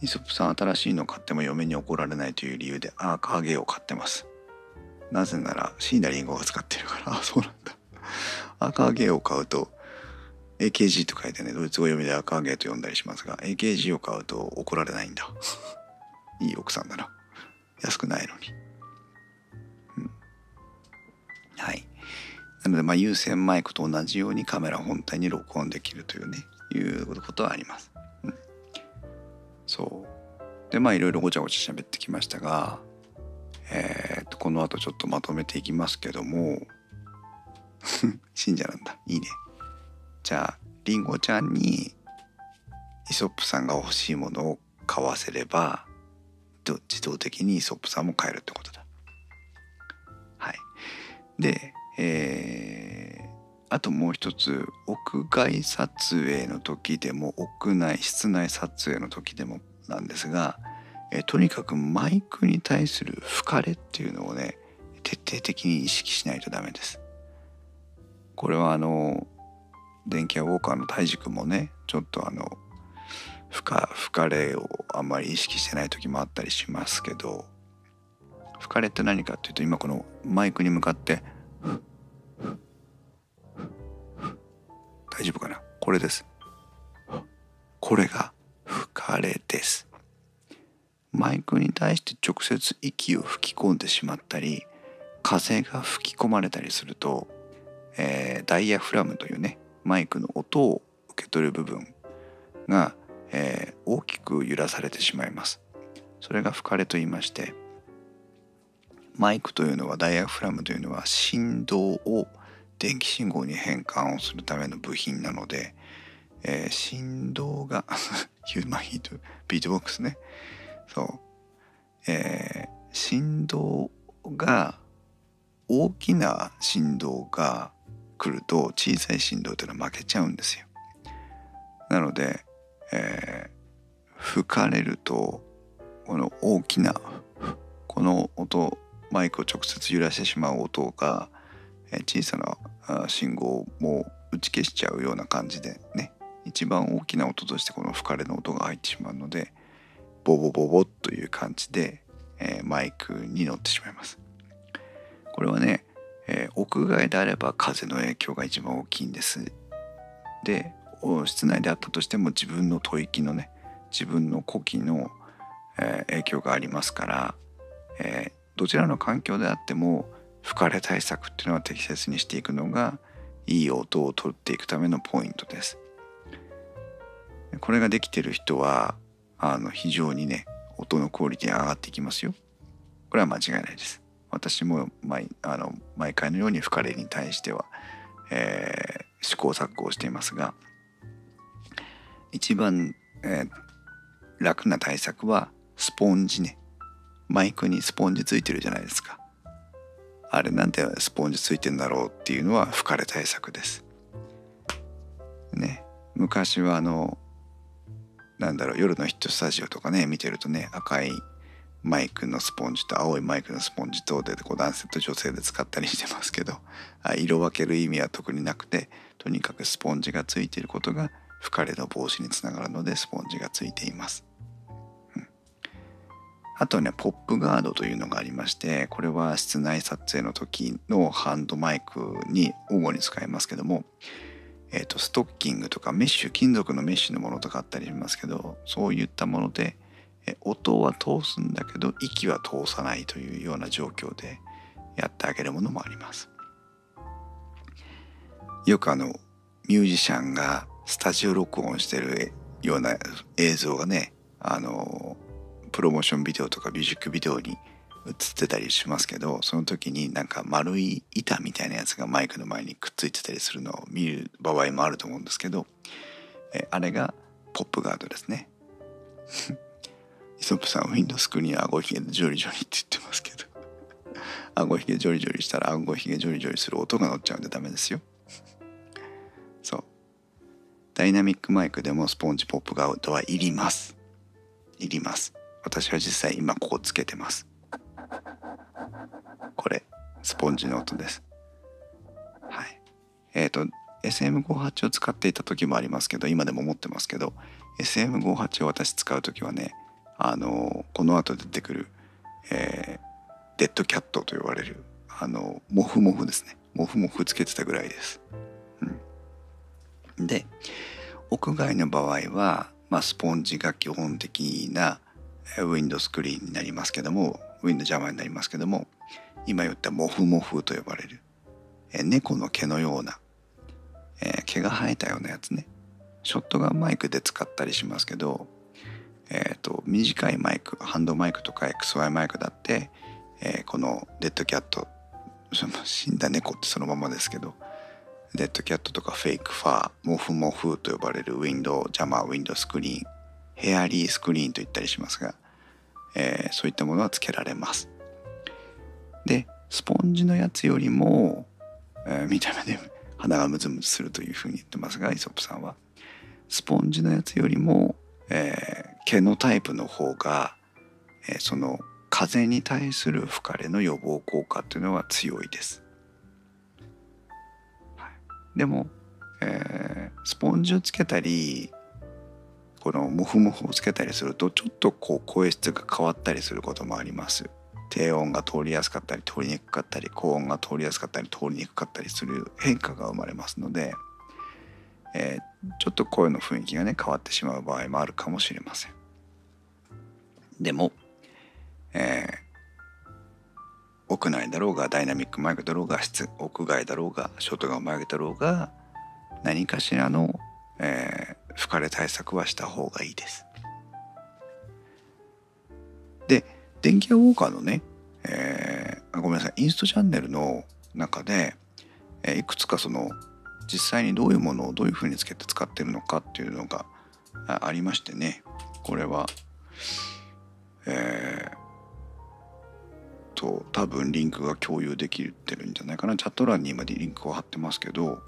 イソップさん新しいの買っても嫁に怒られないという理由でアーカーゲーを買ってます。なぜならシーナリンゴが使ってるから、あ、そうなんだ。アーカーゲーを買うと AKG と書いてね、ドイツ語読みでアーカーゲーと読んだりしますが、AKG を買うと怒られないんだ。いい奥さんだな。安くないのに。うん、はい。なので、まあ、有線マイクと同じようにカメラ本体に録音できるというね、いうことはあります。そう。でまあいろいろごちゃごちゃ喋ってきましたがえー、っとこの後ちょっとまとめていきますけども 信者なんだ。いいね。じゃありんごちゃんにイソップさんが欲しいものを買わせれば自動的にイソップさんも買えるってことだ。はい。でえー、あともう一つ屋外撮影の時でも屋内室内撮影の時でもなんですが、えとにかくマイクに対する吹かれっていうのをね徹底的に意識しないとダメです。これはあの電気屋ウォーカーの泰治君もねちょっとあの吹か吹かれをあんまり意識してない時もあったりしますけど吹かれって何かっていうと今このマイクに向かって大丈夫かな？これです。これが吹かれです。マイクに対して直接息を吹き込んでしまったり風が吹き込まれたりすると、えー、ダイヤフラムというねマイクの音を受け取る部分が、えー、大きく揺らされてしまいます。それが吹かれと言いましてマイクというのはダイヤフラムというのは振動を電気信号に変換をするための部品なので、えー、振動が ヒューマンヒートビートボックスねそう、えー、振動が大きな振動が来ると小さい振動というのは負けちゃうんですよ。なので、えー、吹かれるとこの大きなこの音マイクを直接揺らしてしまう音が小さな信号も打ち消しちゃうような感じでね一番大きな音としてこの吹かれの音が入ってしまうのでボボボボという感じで、えー、マイクに乗ってしまいます。これはね、えー、屋外であれば風の影響が一番大きいんです。で室内であったとしても自分の吐息のね自分の呼気の、えー、影響がありますから、えどちらの環境であっても吹かれ対策っていうのは適切にしていくのがいい音を取っていくためのポイントです。これができてる人はあの非常にね音のクオリティ上がっていきますよ。これは間違いないです。私も毎あの毎回のように吹かれに対しては、えー、試行錯誤をしていますが一番、えー、楽な対策はスポンジねマイクにスポンジついてるじゃないですかあれなんでスポンジついてんだろうっていうのは吹かれ対策ですね昔はあのなんだろう夜のヒットスタジオとかね見てるとね赤いマイクのスポンジと青いマイクのスポンジとでこう男性と女性で使ったりしてますけど色分ける意味は特になくてとにかくスポンジがついていることが吹かれの防止につながるのでスポンジがついています。あとねポップガードというのがありましてこれは室内撮影の時のハンドマイクに主に使いますけども、えーと、ストッキングとかメッシュ金属のメッシュのものとかあったりしますけどそういったものでえ音は通すんだけど息は通さないというような状況でやってあげるものもあります。よくあのミュージシャンがスタジオ録音してるような映像がねあのプロモーションビデオとかミュージックビデオに映ってたりしますけどその時になんか丸い板みたいなやつがマイクの前にくっついてたりするのを見る場合もあると思うんですけどえあれがポップガードですね。イソップさんウィンドスクリーン顎ひげでジョリジョリって言ってますけど顎ひげジョリジョリしたら顎ひげジョリジョリする音が乗っちゃうんでダメですよ。そう。ダイナミックマイクでもスポンジポップガードはいります。いります。私は実際今ここつけてます。これスポンジの音です。はい。えっ、ー、と SM58 を使っていた時もありますけど今でも持ってますけど SM58 を私使う時はねあのこの後出てくる、えー、デッドキャットと呼ばれるあのモフモフですね。モフモフつけてたぐらいです。うん、で屋外の場合は、まあ、スポンジが基本的なウィンドスクリーンになりますけどもウィンド邪魔になりますけども今言ったモフモフと呼ばれる、え、猫の毛のような、え、毛が生えたようなやつね。ショットガンマイクで使ったりしますけどえーと、短いマイクハンドマイクとか XY マイクだって、えー、このデッドキャット死んだ猫ってそのままですけどデッドキャットとかフェイクファーモフモフと呼ばれるウィンドウジャマーウィンドスクリーンヘアリースクリーンと言ったりしますが、えー、そういったものはつけられます。でスポンジのやつよりも、えー、見た目で鼻がムズムズするというふうに言ってますがイソップさんは。スポンジのやつよりも、えー、毛のタイプの方が、えー、その風に対する吹かれの予防効果っていうのは強いです。でも、えー、スポンジをつけたりこのモフモフをつけたりするとちょっとこう声質が変わったりすることもあります。低音が通りやすかったり通りにくかったり高音が通りやすかったり通りにくかったりする変化が生まれますので、えー、ちょっと声の雰囲気がね変わってしまう場合もあるかもしれません。でも、えー、屋内だろうがダイナミックマイクだろうが室屋外だろうがショートガンマイクだろうが何かしらの、えー、吹かれ対策はした方がいいです。で電気屋ウォーカーのね、えー、ごめんなさい。インストチャンネルの中で、えー、いくつかその実際にどういうものをどういうふうにつけて使ってるのかっていうのがありましてね。これはえー、と多分リンクが共有できてるんじゃないかな。チャット欄に今リンクを貼ってますけど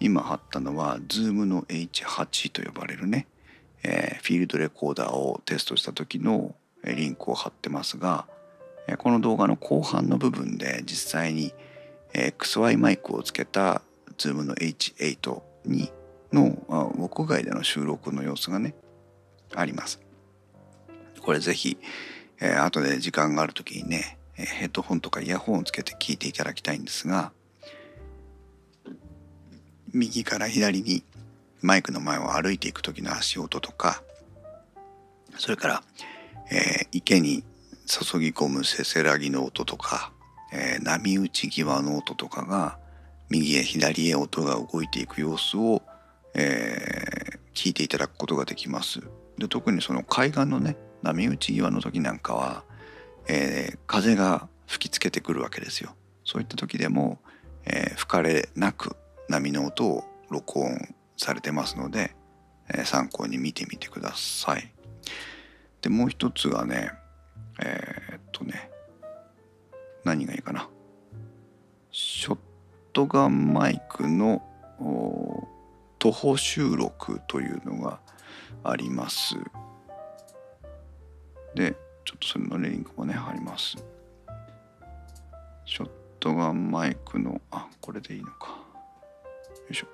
今貼ったのは Zoom の H8 と呼ばれるね、えー、フィールドレコーダーをテストした時のリンクを貼ってますがこの動画の後半の部分で実際に XY マイクをつけた Zoom の H8 にの屋外での収録の様子がねあります。これぜひ、えー、後で時間がある時にね、えー、ヘッドホンとかイヤホンをつけて聞いていただきたいんですが右から左にマイクの前を歩いていく時の足音とかそれから、えー、池に注ぎ込むせせらぎの音とか、えー、波打ち際の音とかが右へ左へ音が動いていく様子を、えー、聞いていただくことができます。で特にその海岸のね波打ち際の時なんかは、えー、風が吹きつけてくるわけですよ。そういった時でも、えー、吹かれなく波の音を録音されてますので、えー、参考に見てみてください。でもう一つがねえー、っとね何がいいかな。ショットガンマイクの徒歩収録というのがあります。でちょっとそれのリンクもね貼ります。ショットガンマイクのあこれでいいのか。いしょ。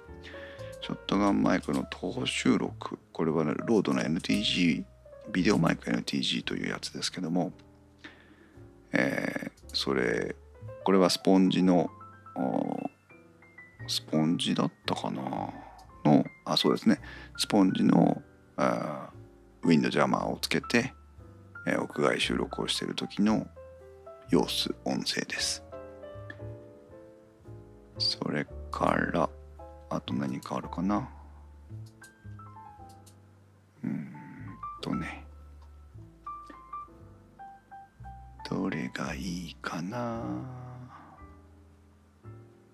ショットガンマイクの東収録。これは、ね、ロードの NTG ビデオマイク NTG というやつですけども、えー、それこれはスポンジのスポンジだったかな？のあそうですね。スポンジのウィンドジャマーをつけて、えー、屋外収録をしている時の様子音声です。それからあと何かあるかな。うんとね。どれがいいかな。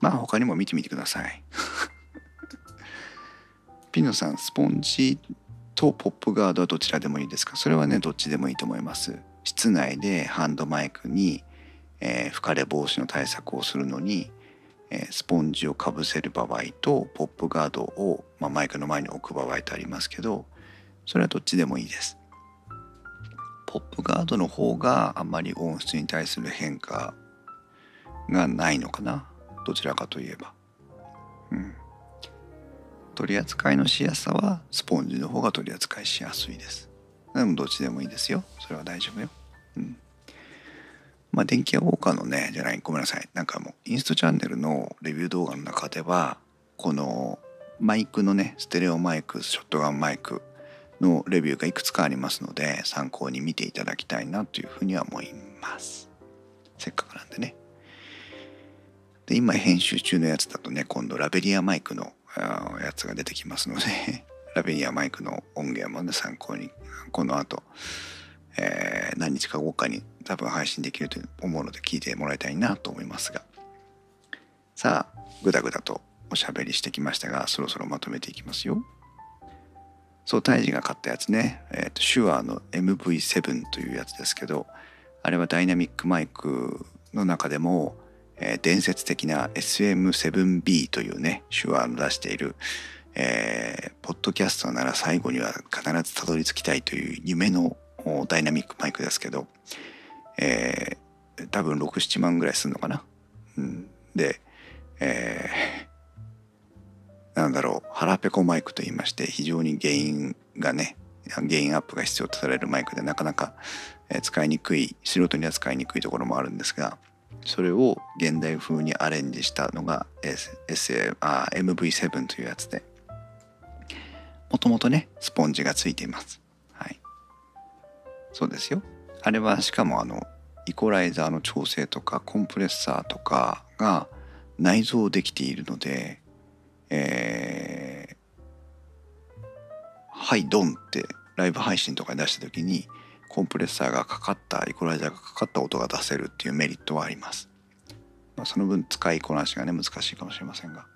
まあ他にも見てみてください。ピノさんスポンジとポップガードはどちらでもいいですか？それはねどっちでもいいと思います。室内でハンドマイクに、えー、吹かれ防止の対策をするのにスポンジをかぶせる場合とポップガードを、ま、マイクの前に置く場合とありますけどそれはどっちでもいいです。ポップガードの方があんまり音質に対する変化がないのかな？どちらかといえば。うん。取り扱いのしやすさはスポンジの方が取り扱いしやすいです。でもどっちでもいいですよ。それは大丈夫よ。うん。まあ、電気屋ウォーカーのね、じゃない、ごめんなさい。なんかもう、インストチャンネルのレビュー動画の中では、このマイクのね、ステレオマイク、ショットガンマイクのレビューがいくつかありますので、参考に見ていただきたいなというふうには思います。せっかくなんでね。で、今編集中のやつだとね、今度ラベリアマイクのやつが出てきますので ラベリアマイクの音源もね、参考に、この後、えー、何日か後かに多分配信できると思うので聞いてもらいたいなと思いますが。さあぐだぐだとおしゃべりしてきましたがそろそろまとめていきますよ。そう大治が買ったやつね、えーと、シュアーの MV7 というやつですけどあれはダイナミックマイクの中でも、えー、伝説的な SM7B というね手話の出している、えー、ポッドキャストなら最後には必ずたどり着きたいという夢のダイナミックマイクですけど、えー、多分67万ぐらいするのかな？うん、で、えー、なんだろう。腹ペコマイクと言いまして非常に原因がねゲインアップが必要とされるマイクでなかなか使いにくい素人には使いにくいところもあるんですがそれを現代風にアレンジしたのが SA あ MV7 というやつでもともとねスポンジがついています。そうですよ。あれはしかもあのイコライザーの調整とかコンプレッサーとかが内蔵できているのでえー、はいドンってライブ配信とかに出した時にコンプレッサーがかかったイコライザーがかかった音が出せるっていうメリットはあります、まあ、その分使いこなしがね難しいかもしれませんが。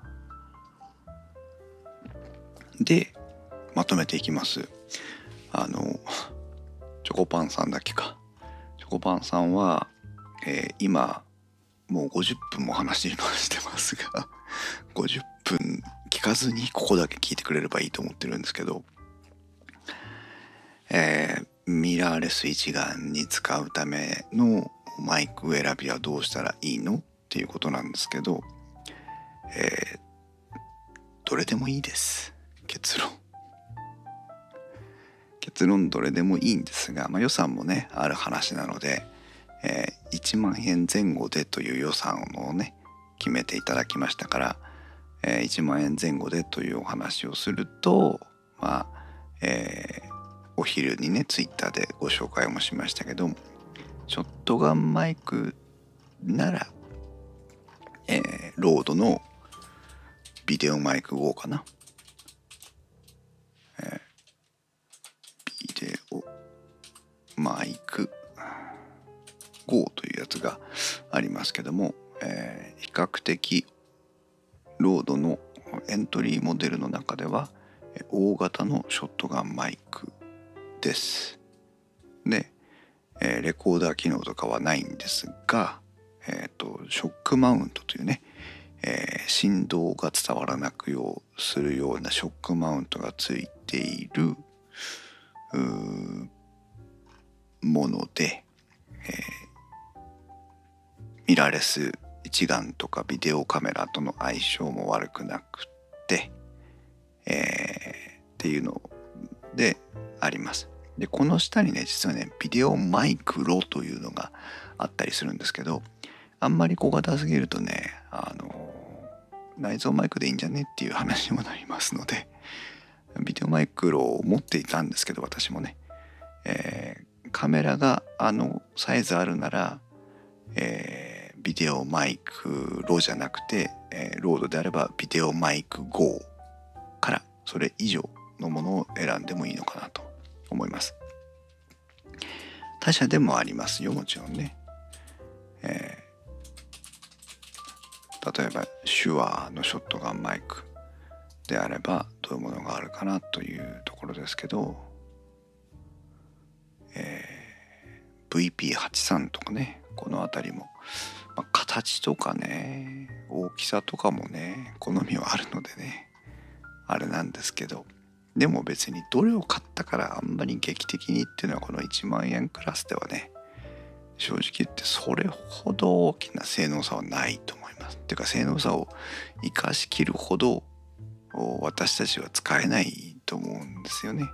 でまとめていきます。あのチョコパンさんだけか。チョコパンさんは、えー、今、もう50分も話してますが 50分聞かずにここだけ聞いてくれればいいと思ってるんですけど、えー、ミラーレス一眼に使うためのマイク選びはどうしたらいいのっていうことなんですけど、えー、どれでもいいです結論結論どれでもいいんですが、まあ、予算もねある話なので、えー、1万円前後でという予算をね決めていただきましたから、えー、1万円前後でというお話をするとまあ、えー、お昼にねツイッターでご紹介もしましたけどショットガンマイクなら、えー、ロードのビデオマイク号かな。マイク GO というやつがありますけども、えー、比較的ロードのエントリーモデルの中では大型のショットガンマイクです。で、えー、レコーダー機能とかはないんですが、えーと、ショックマウントというね、えー、振動が伝わらなくようするようなショックマウントがついているもので、えー、ミラーレス一眼とかビデオカメラとの相性も悪くなくて、えー、っていうのであります。でこの下にね実はねビデオマイクロというのがあったりするんですけどあんまり小型すぎるとねあの内蔵マイクでいいんじゃねっていう話にもなりますのでビデオマイクロを持っていたんですけど私もね、えー、カメラがあのサイズあるなら、えー、ビデオマイクロじゃなくて、えー、ロードであればビデオマイク GO からそれ以上のものを選んでもいいのかなと思います。他社でもありますよもちろんね、えー、例えば手話のショットガンマイクであればどういうものがあるかなというところですけど、VP83 とかねこの辺りも、まあ、形とかね大きさとかもね好みはあるのでねあれなんですけどでも別にどれを買ったからあんまり劇的にっていうのはこの1万円クラスではね正直言ってそれほど大きな性能差はないと思います。っていうか性能差を生かしきるほど私たちは使えないと思うんですよね。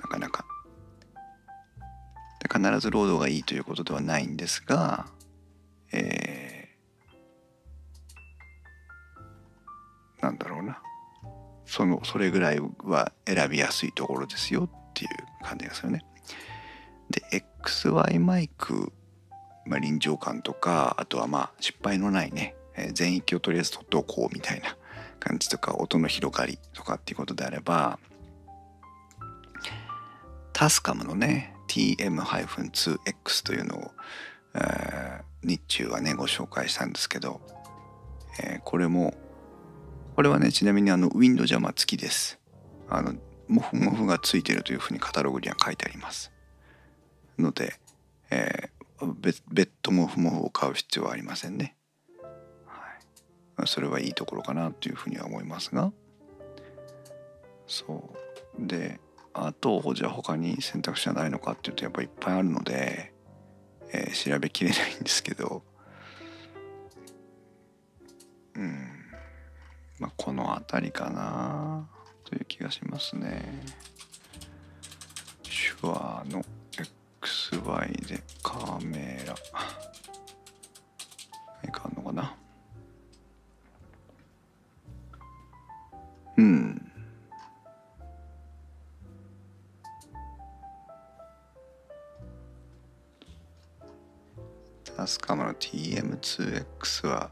なかなか。必ずロードがいいということではないんですが、えー、なんだろうな。そのそれぐらいは選びやすいところですよっていう感じですよね。で XY マイク、まあ、臨場感とかあとはまあ失敗のないね、えー、全域をとりあえず取っておこうみたいな感じとか音の広がりとかっていうことであればタスカムのね TM-2X というのを、えー、日中はねご紹介したんですけど、えー、これもこれはね、ちなみにあの、ウィンドジャマ付きです。あの、モフモフが付いてるというふうにカタログには書いてあります。ので、えー、別途モフモフを買う必要はありませんね。はい。それはいいところかなというふうには思いますが。そう。で、あと、じゃあ他に選択肢はないのかっていうと、やっぱいっぱいあるので、えー、調べきれないんですけど、うん。まあ、この辺りかなという気がしますね。手話の XY でカメラ。何かあんのかなうん。タスカムの TM2X は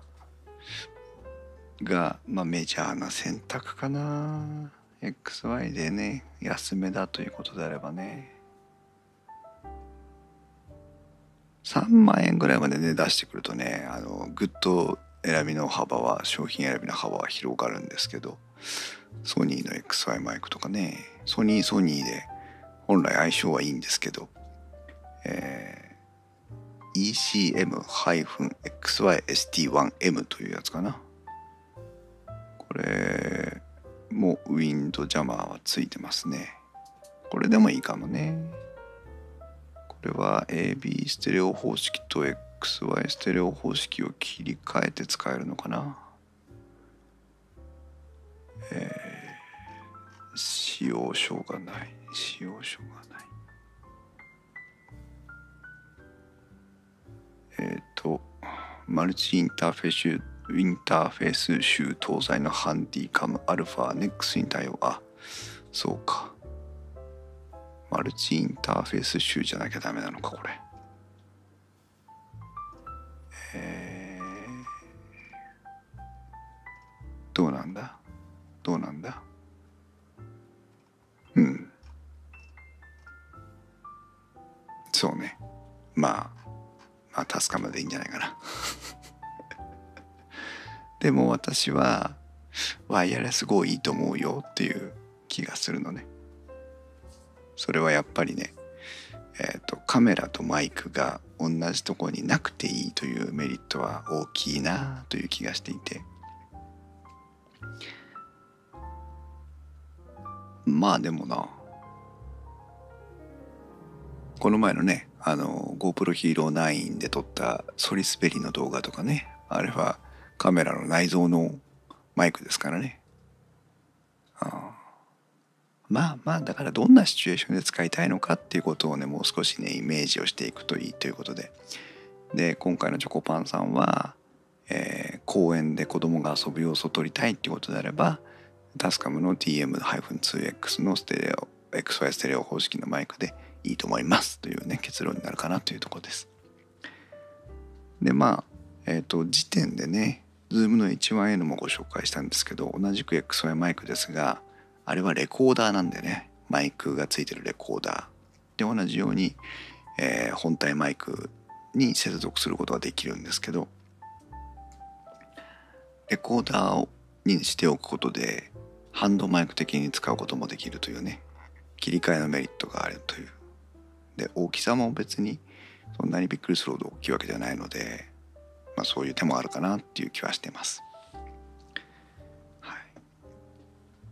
が、まあ、メジャーな選択かな。XY でね安めだということであればね。3万円ぐらいまでね出してくるとねあのグッズ選びの幅は商品選びの幅は広がるんですけどソニーの XY マイクとかねソニーソニーで本来相性はいいんですけど、えー、ECM-XYST1M というやつかな。これもウィンドジャマーはついてますね。これでもいいかもね。これは AB ステレオ方式と XY ステレオ方式を切り替えて使えるのかな。えー、使用書がない。使用書がない。えっ、ー、とマルチインターフェースウィンターフェース集搭載のハンディカムアルファネックスに対応。あそうか。マルチインターフェース集じゃなきゃダメなのかこれ。えー、どうなんだ？どうなんだ？うん。そうね。まああタスカムでいいんじゃないかな でも私はワイヤレス GO いいと思うよっていう気がするのね。それはやっぱりね、えーと、カメラとマイクが同じとこになくていいというメリットは大きいなという気がしていてまあでもなこの前のねあの GoPro Hero 9で撮ったソリスベリの動画とかね。あれはカメラの内蔵のマイクですからね。あまあまあだからどんなシチュエーションで使いたいのかっていうことをねもう少しねイメージをしていくといいということで。で今回のチョコパンさんは、えー、公園で子供が遊ぶ様子を撮りたいっていうことであればタスカムの TM-2X のステレオ XY ステレオ方式のマイクでいいと思いますというね結論になるかなというとこです。でまあえっ、ー、と時点でね Zoom の H1N もご紹介したんですけど同じく XY マイクですがあれはレコーダーなんでねマイクがついてるレコーダーで同じように、えー、本体マイクに接続することができるんですけどレコーダーにしておくことでハンドマイク的に使うこともできるというね切り替えのメリットがあるというで大きさも別にそんなにびっくりするほど大きいわけじゃないので、まあ、そういう手もあるかなっていう気はしてます。はい、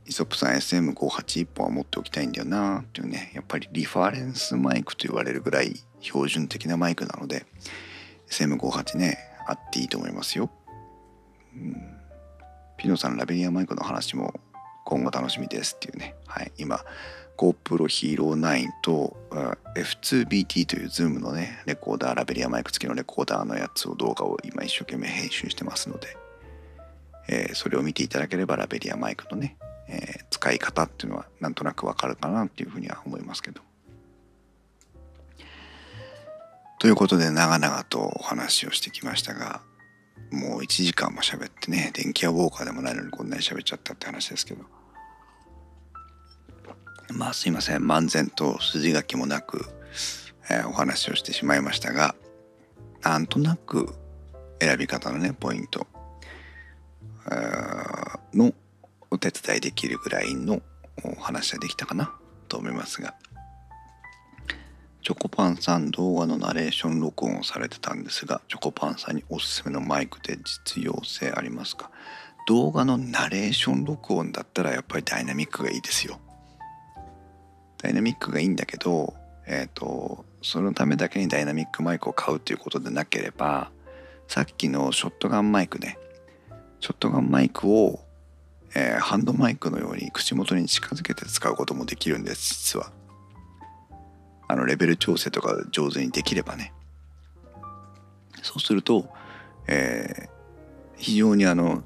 イソップさん SM581 本は持っておきたいんだよなっていうねやっぱりリファレンスマイクと言われるぐらい標準的なマイクなので SM58 ねあっていいと思いますよ。うん、ピノさんラベリアマイクの話も今後楽しみですっていうね、はい、今 GoPro Hero 9と F2BT という Zoom のねレコーダーラベリアマイク付きのレコーダーのやつを動画を今一生懸命編集してますので、えー、それを見ていただければラベリアマイクのね、えー、使い方っていうのはなんとなくわかるかなっていうふうには思いますけど。ということで長々とお話をしてきましたがもう1時間も喋ってね電気屋ウォーカーでもないのにこんなに喋っちゃったって話ですけどまあすいません。漫然と筋書きもなく、えー、お話をしてしまいましたがなんとなく選び方のねポイントのお手伝いできるぐらいのお話はできたかなと思いますがチョコパンさん動画のナレーション録音をされてたんですがチョコパンさんにおすすめのマイクで実用性ありますか？動画のナレーション録音だったらやっぱりダイナミックがいいですよ。ダイナミックがいいんだけど、えっ、ー、と、そのためだけにダイナミックマイクを買うということでなければ、さっきのショットガンマイクね、ショットガンマイクを、えー、ハンドマイクのように口元に近づけて使うこともできるんです、実は。あの、レベル調整とか上手にできればね。そうすると、えー、非常にあの、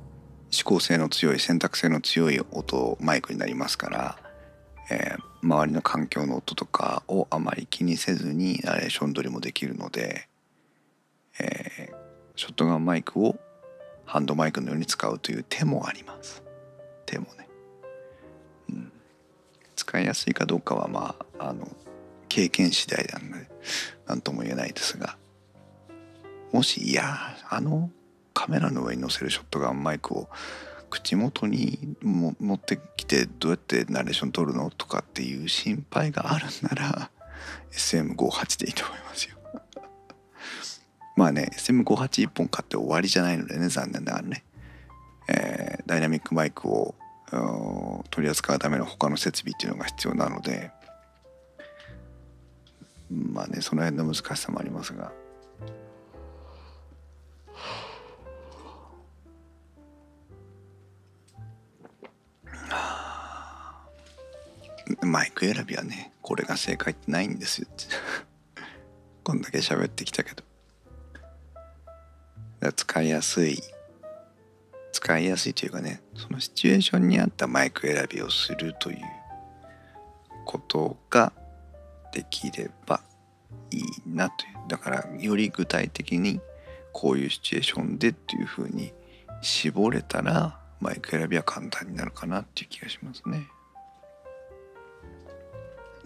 指向性の強い選択性の強い音マイクになりますから、えー、周りの環境の音とかをあまり気にせずにナレーション撮りもできるので、えー、ショットガンマイクをハンドマイクのように使うという手もあります。手もね、うん、使いやすいかどうかはまああの経験次第なので何とも言えないですがもしいやあのカメラの上に載せるショットガンマイクを口元にも持ってきてどうやってナレーション撮るのとかっていう心配があるんなら SM58 でいいと思いますよ。まあね SM58 1本買って終わりじゃないのでね残念ながらね、えー、ダイナミックマイクを取り扱うための他の設備っていうのが必要なので。まあねその辺の難しさもありますが。マイク選びはねこれが正解ってないんですよって。こんだけ喋ってきたけど。使いやすい使いやすいというかねそのシチュエーションに合ったマイク選びをするということができればいいなという。だからより具体的にこういうシチュエーションでっていうふうに絞れたらマイク選びは簡単になるかなっていう気がしますね。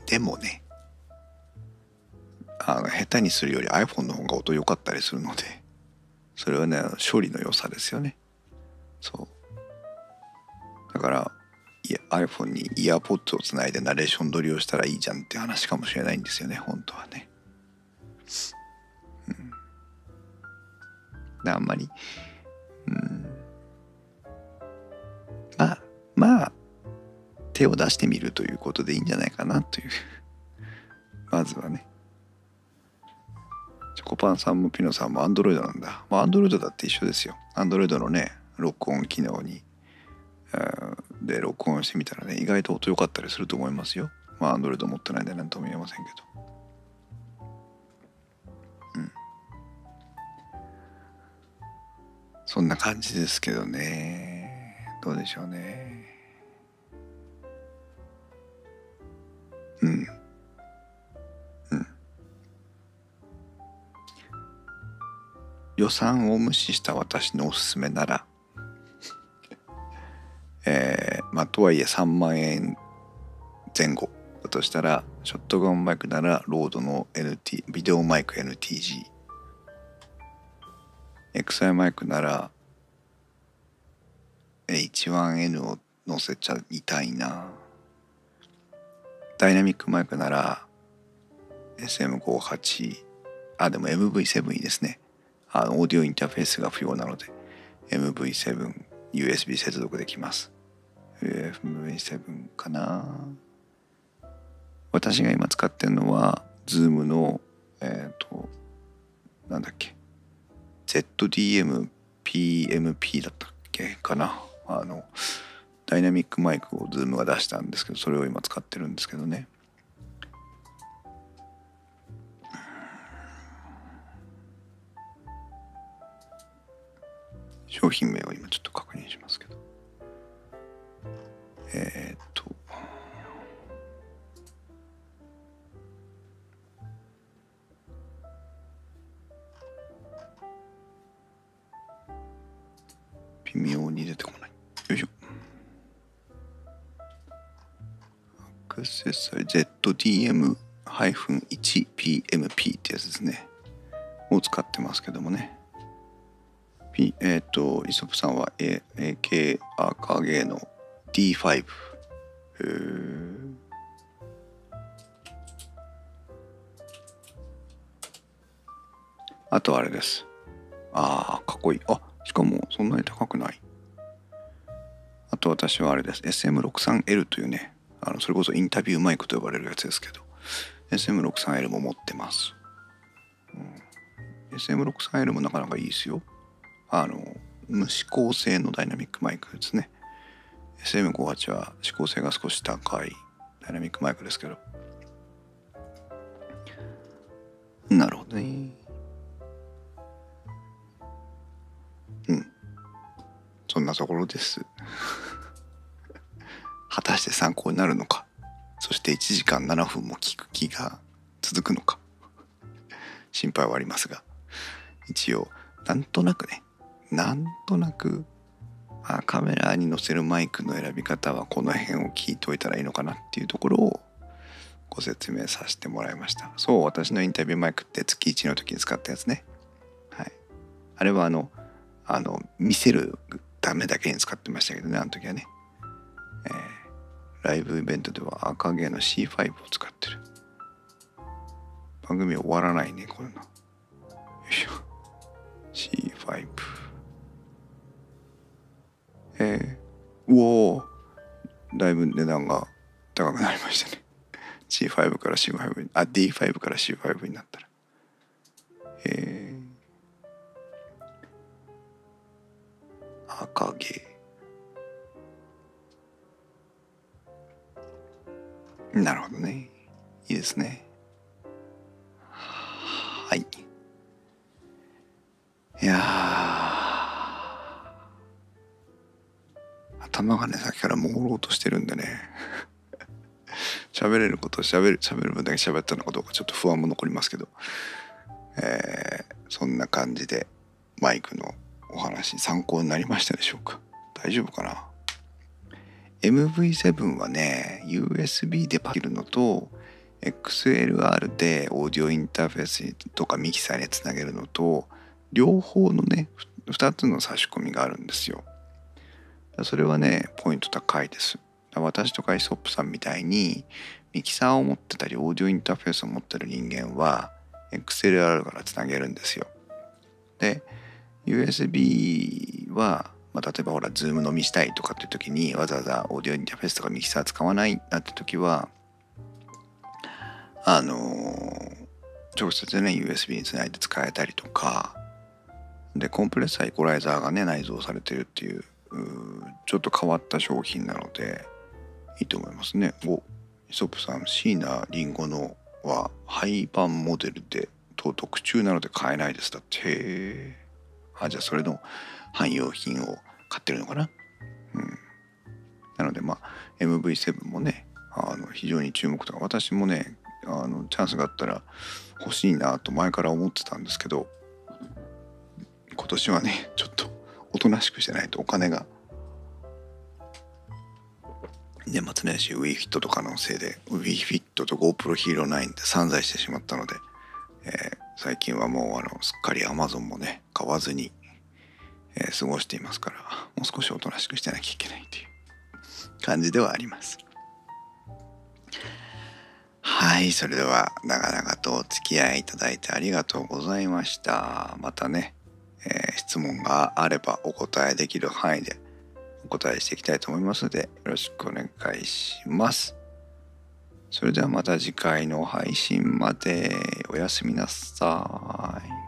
でもねあの下手にするより iPhone の方が音良かったりするのでそれはね処理の良さですよね。そう。だからいや iPhone にイヤーポッドをつないでナレーション撮りをしたらいいじゃんって話かもしれないんですよね本当はね。うん。であんまりうん。手を出してみるということでいいんじゃないかなという まずはねチョコパンさんもピノさんも Android なんだ。まあ Android だって一緒ですよ。Android のね、録音機能に、で録音してみたらね、意外と音良かったりすると思いますよ。まあ Android 持ってないんで何とも言えませんけど。うん。そんな感じですけどね。どうでしょうね。予算を無視した私のおすすめなら、えー、まあとはいえ3万円前後だとしたらショットガンマイクならロードの NT ビデオマイク NTG XI マイクなら H1N を載せちゃいたいな。ダイナミックマイクなら SM58 あでも MV7 いいですね。あのオーディオインターフェースが不要なので MV7 USB 接続できます。FV7 かな。私が今使ってるのは Zoom のえっ、となんだっけ。ZDM-PMP だったっけかな。あのダイナミックマイクを Zoom が出したんですけどそれを今使ってるんですけどね。商品名を今ちょっと確認しますけど。えー、っと。微妙に出てこない。よいしょ。アクセサリー ZDM-1PMP ってやつですね。を使ってますけどもね。P えっ、とイソップさんは A AK 赤ゲの D5 へー。あとあれです。ああかっこいい。あしかもそんなに高くない。あと私はあれです。SM63L というねあのそれこそインタビューマイクと呼ばれるやつですけど SM63L も持ってます、うん、SM63L もなかなかいいですよ。あの無指向性のダイナミックマイクですね。SM58 は指向性が少し高いダイナミックマイクですけど。なるほど。ねうん。そんなところです。果たして参考になるのか。そして1時間7分も聞く気が続くのか。心配はありますが。一応なんとなくねなんとなく、あ、カメラに載せるマイクの選び方はこの辺を聞いといたらいいのかなっていうところをご説明させてもらいました。そう私のインタビューマイクって月1の時に使ったやつね。はい。あれはあのあの見せるためだけに使ってましたけどねあの時はね、えーライブイベントでは赤毛の C5 を使ってる。番組終わらないねこれなよいしょ。C5 えー、うおー。だいぶ値段が高くなりましたね。C5 から C5 にあ D5 から C5 になったら。えー、赤毛。なるほどね。いいですね。はい。いや頭がねさっきから朦朧としてるんでね。喋れることを喋る喋る分だけ喋ったのかどうかちょっと不安も残りますけど。えーそんな感じでマイクのお話参考になりましたでしょうか？大丈夫かな？MV7 はね USB でパキるのと XLR でオーディオインターフェースとかミキサーにつなげるのと両方のね2つの差し込みがあるんですよそれはねポイント高いです。私とかイソップさんみたいにミキサーを持ってたりオーディオインターフェースを持ってる人間は XLR からつなげるんですよ。で USB はまあ、例えばほら、 Zoom 飲みしたいとかっていう時に、わざわざオーディオインターフェースとかミキサー使わないなって時は、あのー直接ね USB につないで使えたりとかでコンプレッサーイコライザーがね内蔵されてるっていうちょっと変わった商品なのでいいと思いますね。おイソップさん椎名林檎のは廃盤モデルでと特注なので買えないです。だって。へえあじゃあそれの汎用品を買ってるのかな？うん。なのでまあ MV7 もねあの非常に注目とか私もねあのチャンスがあったら欲しいなと前から思ってたんですけど今年はねちょっとおとなしくしてないとお金が。年末年始 WeFit とかのせいで WeFit と GoPro Hero 9で散財してしまったので、えー、最近はもうあのすっかり Amazon もね買わずに、えー、過ごしていますからもう少しおとなしくしてなきゃいけないという感じではあります。はいそれでは長々とお付き合いいただいてありがとうございました。またね、えー、質問があればお答えできる範囲でお答えしていきたいと思いますのでよろしくお願いします。それではまた次回の配信までおやすみなさい。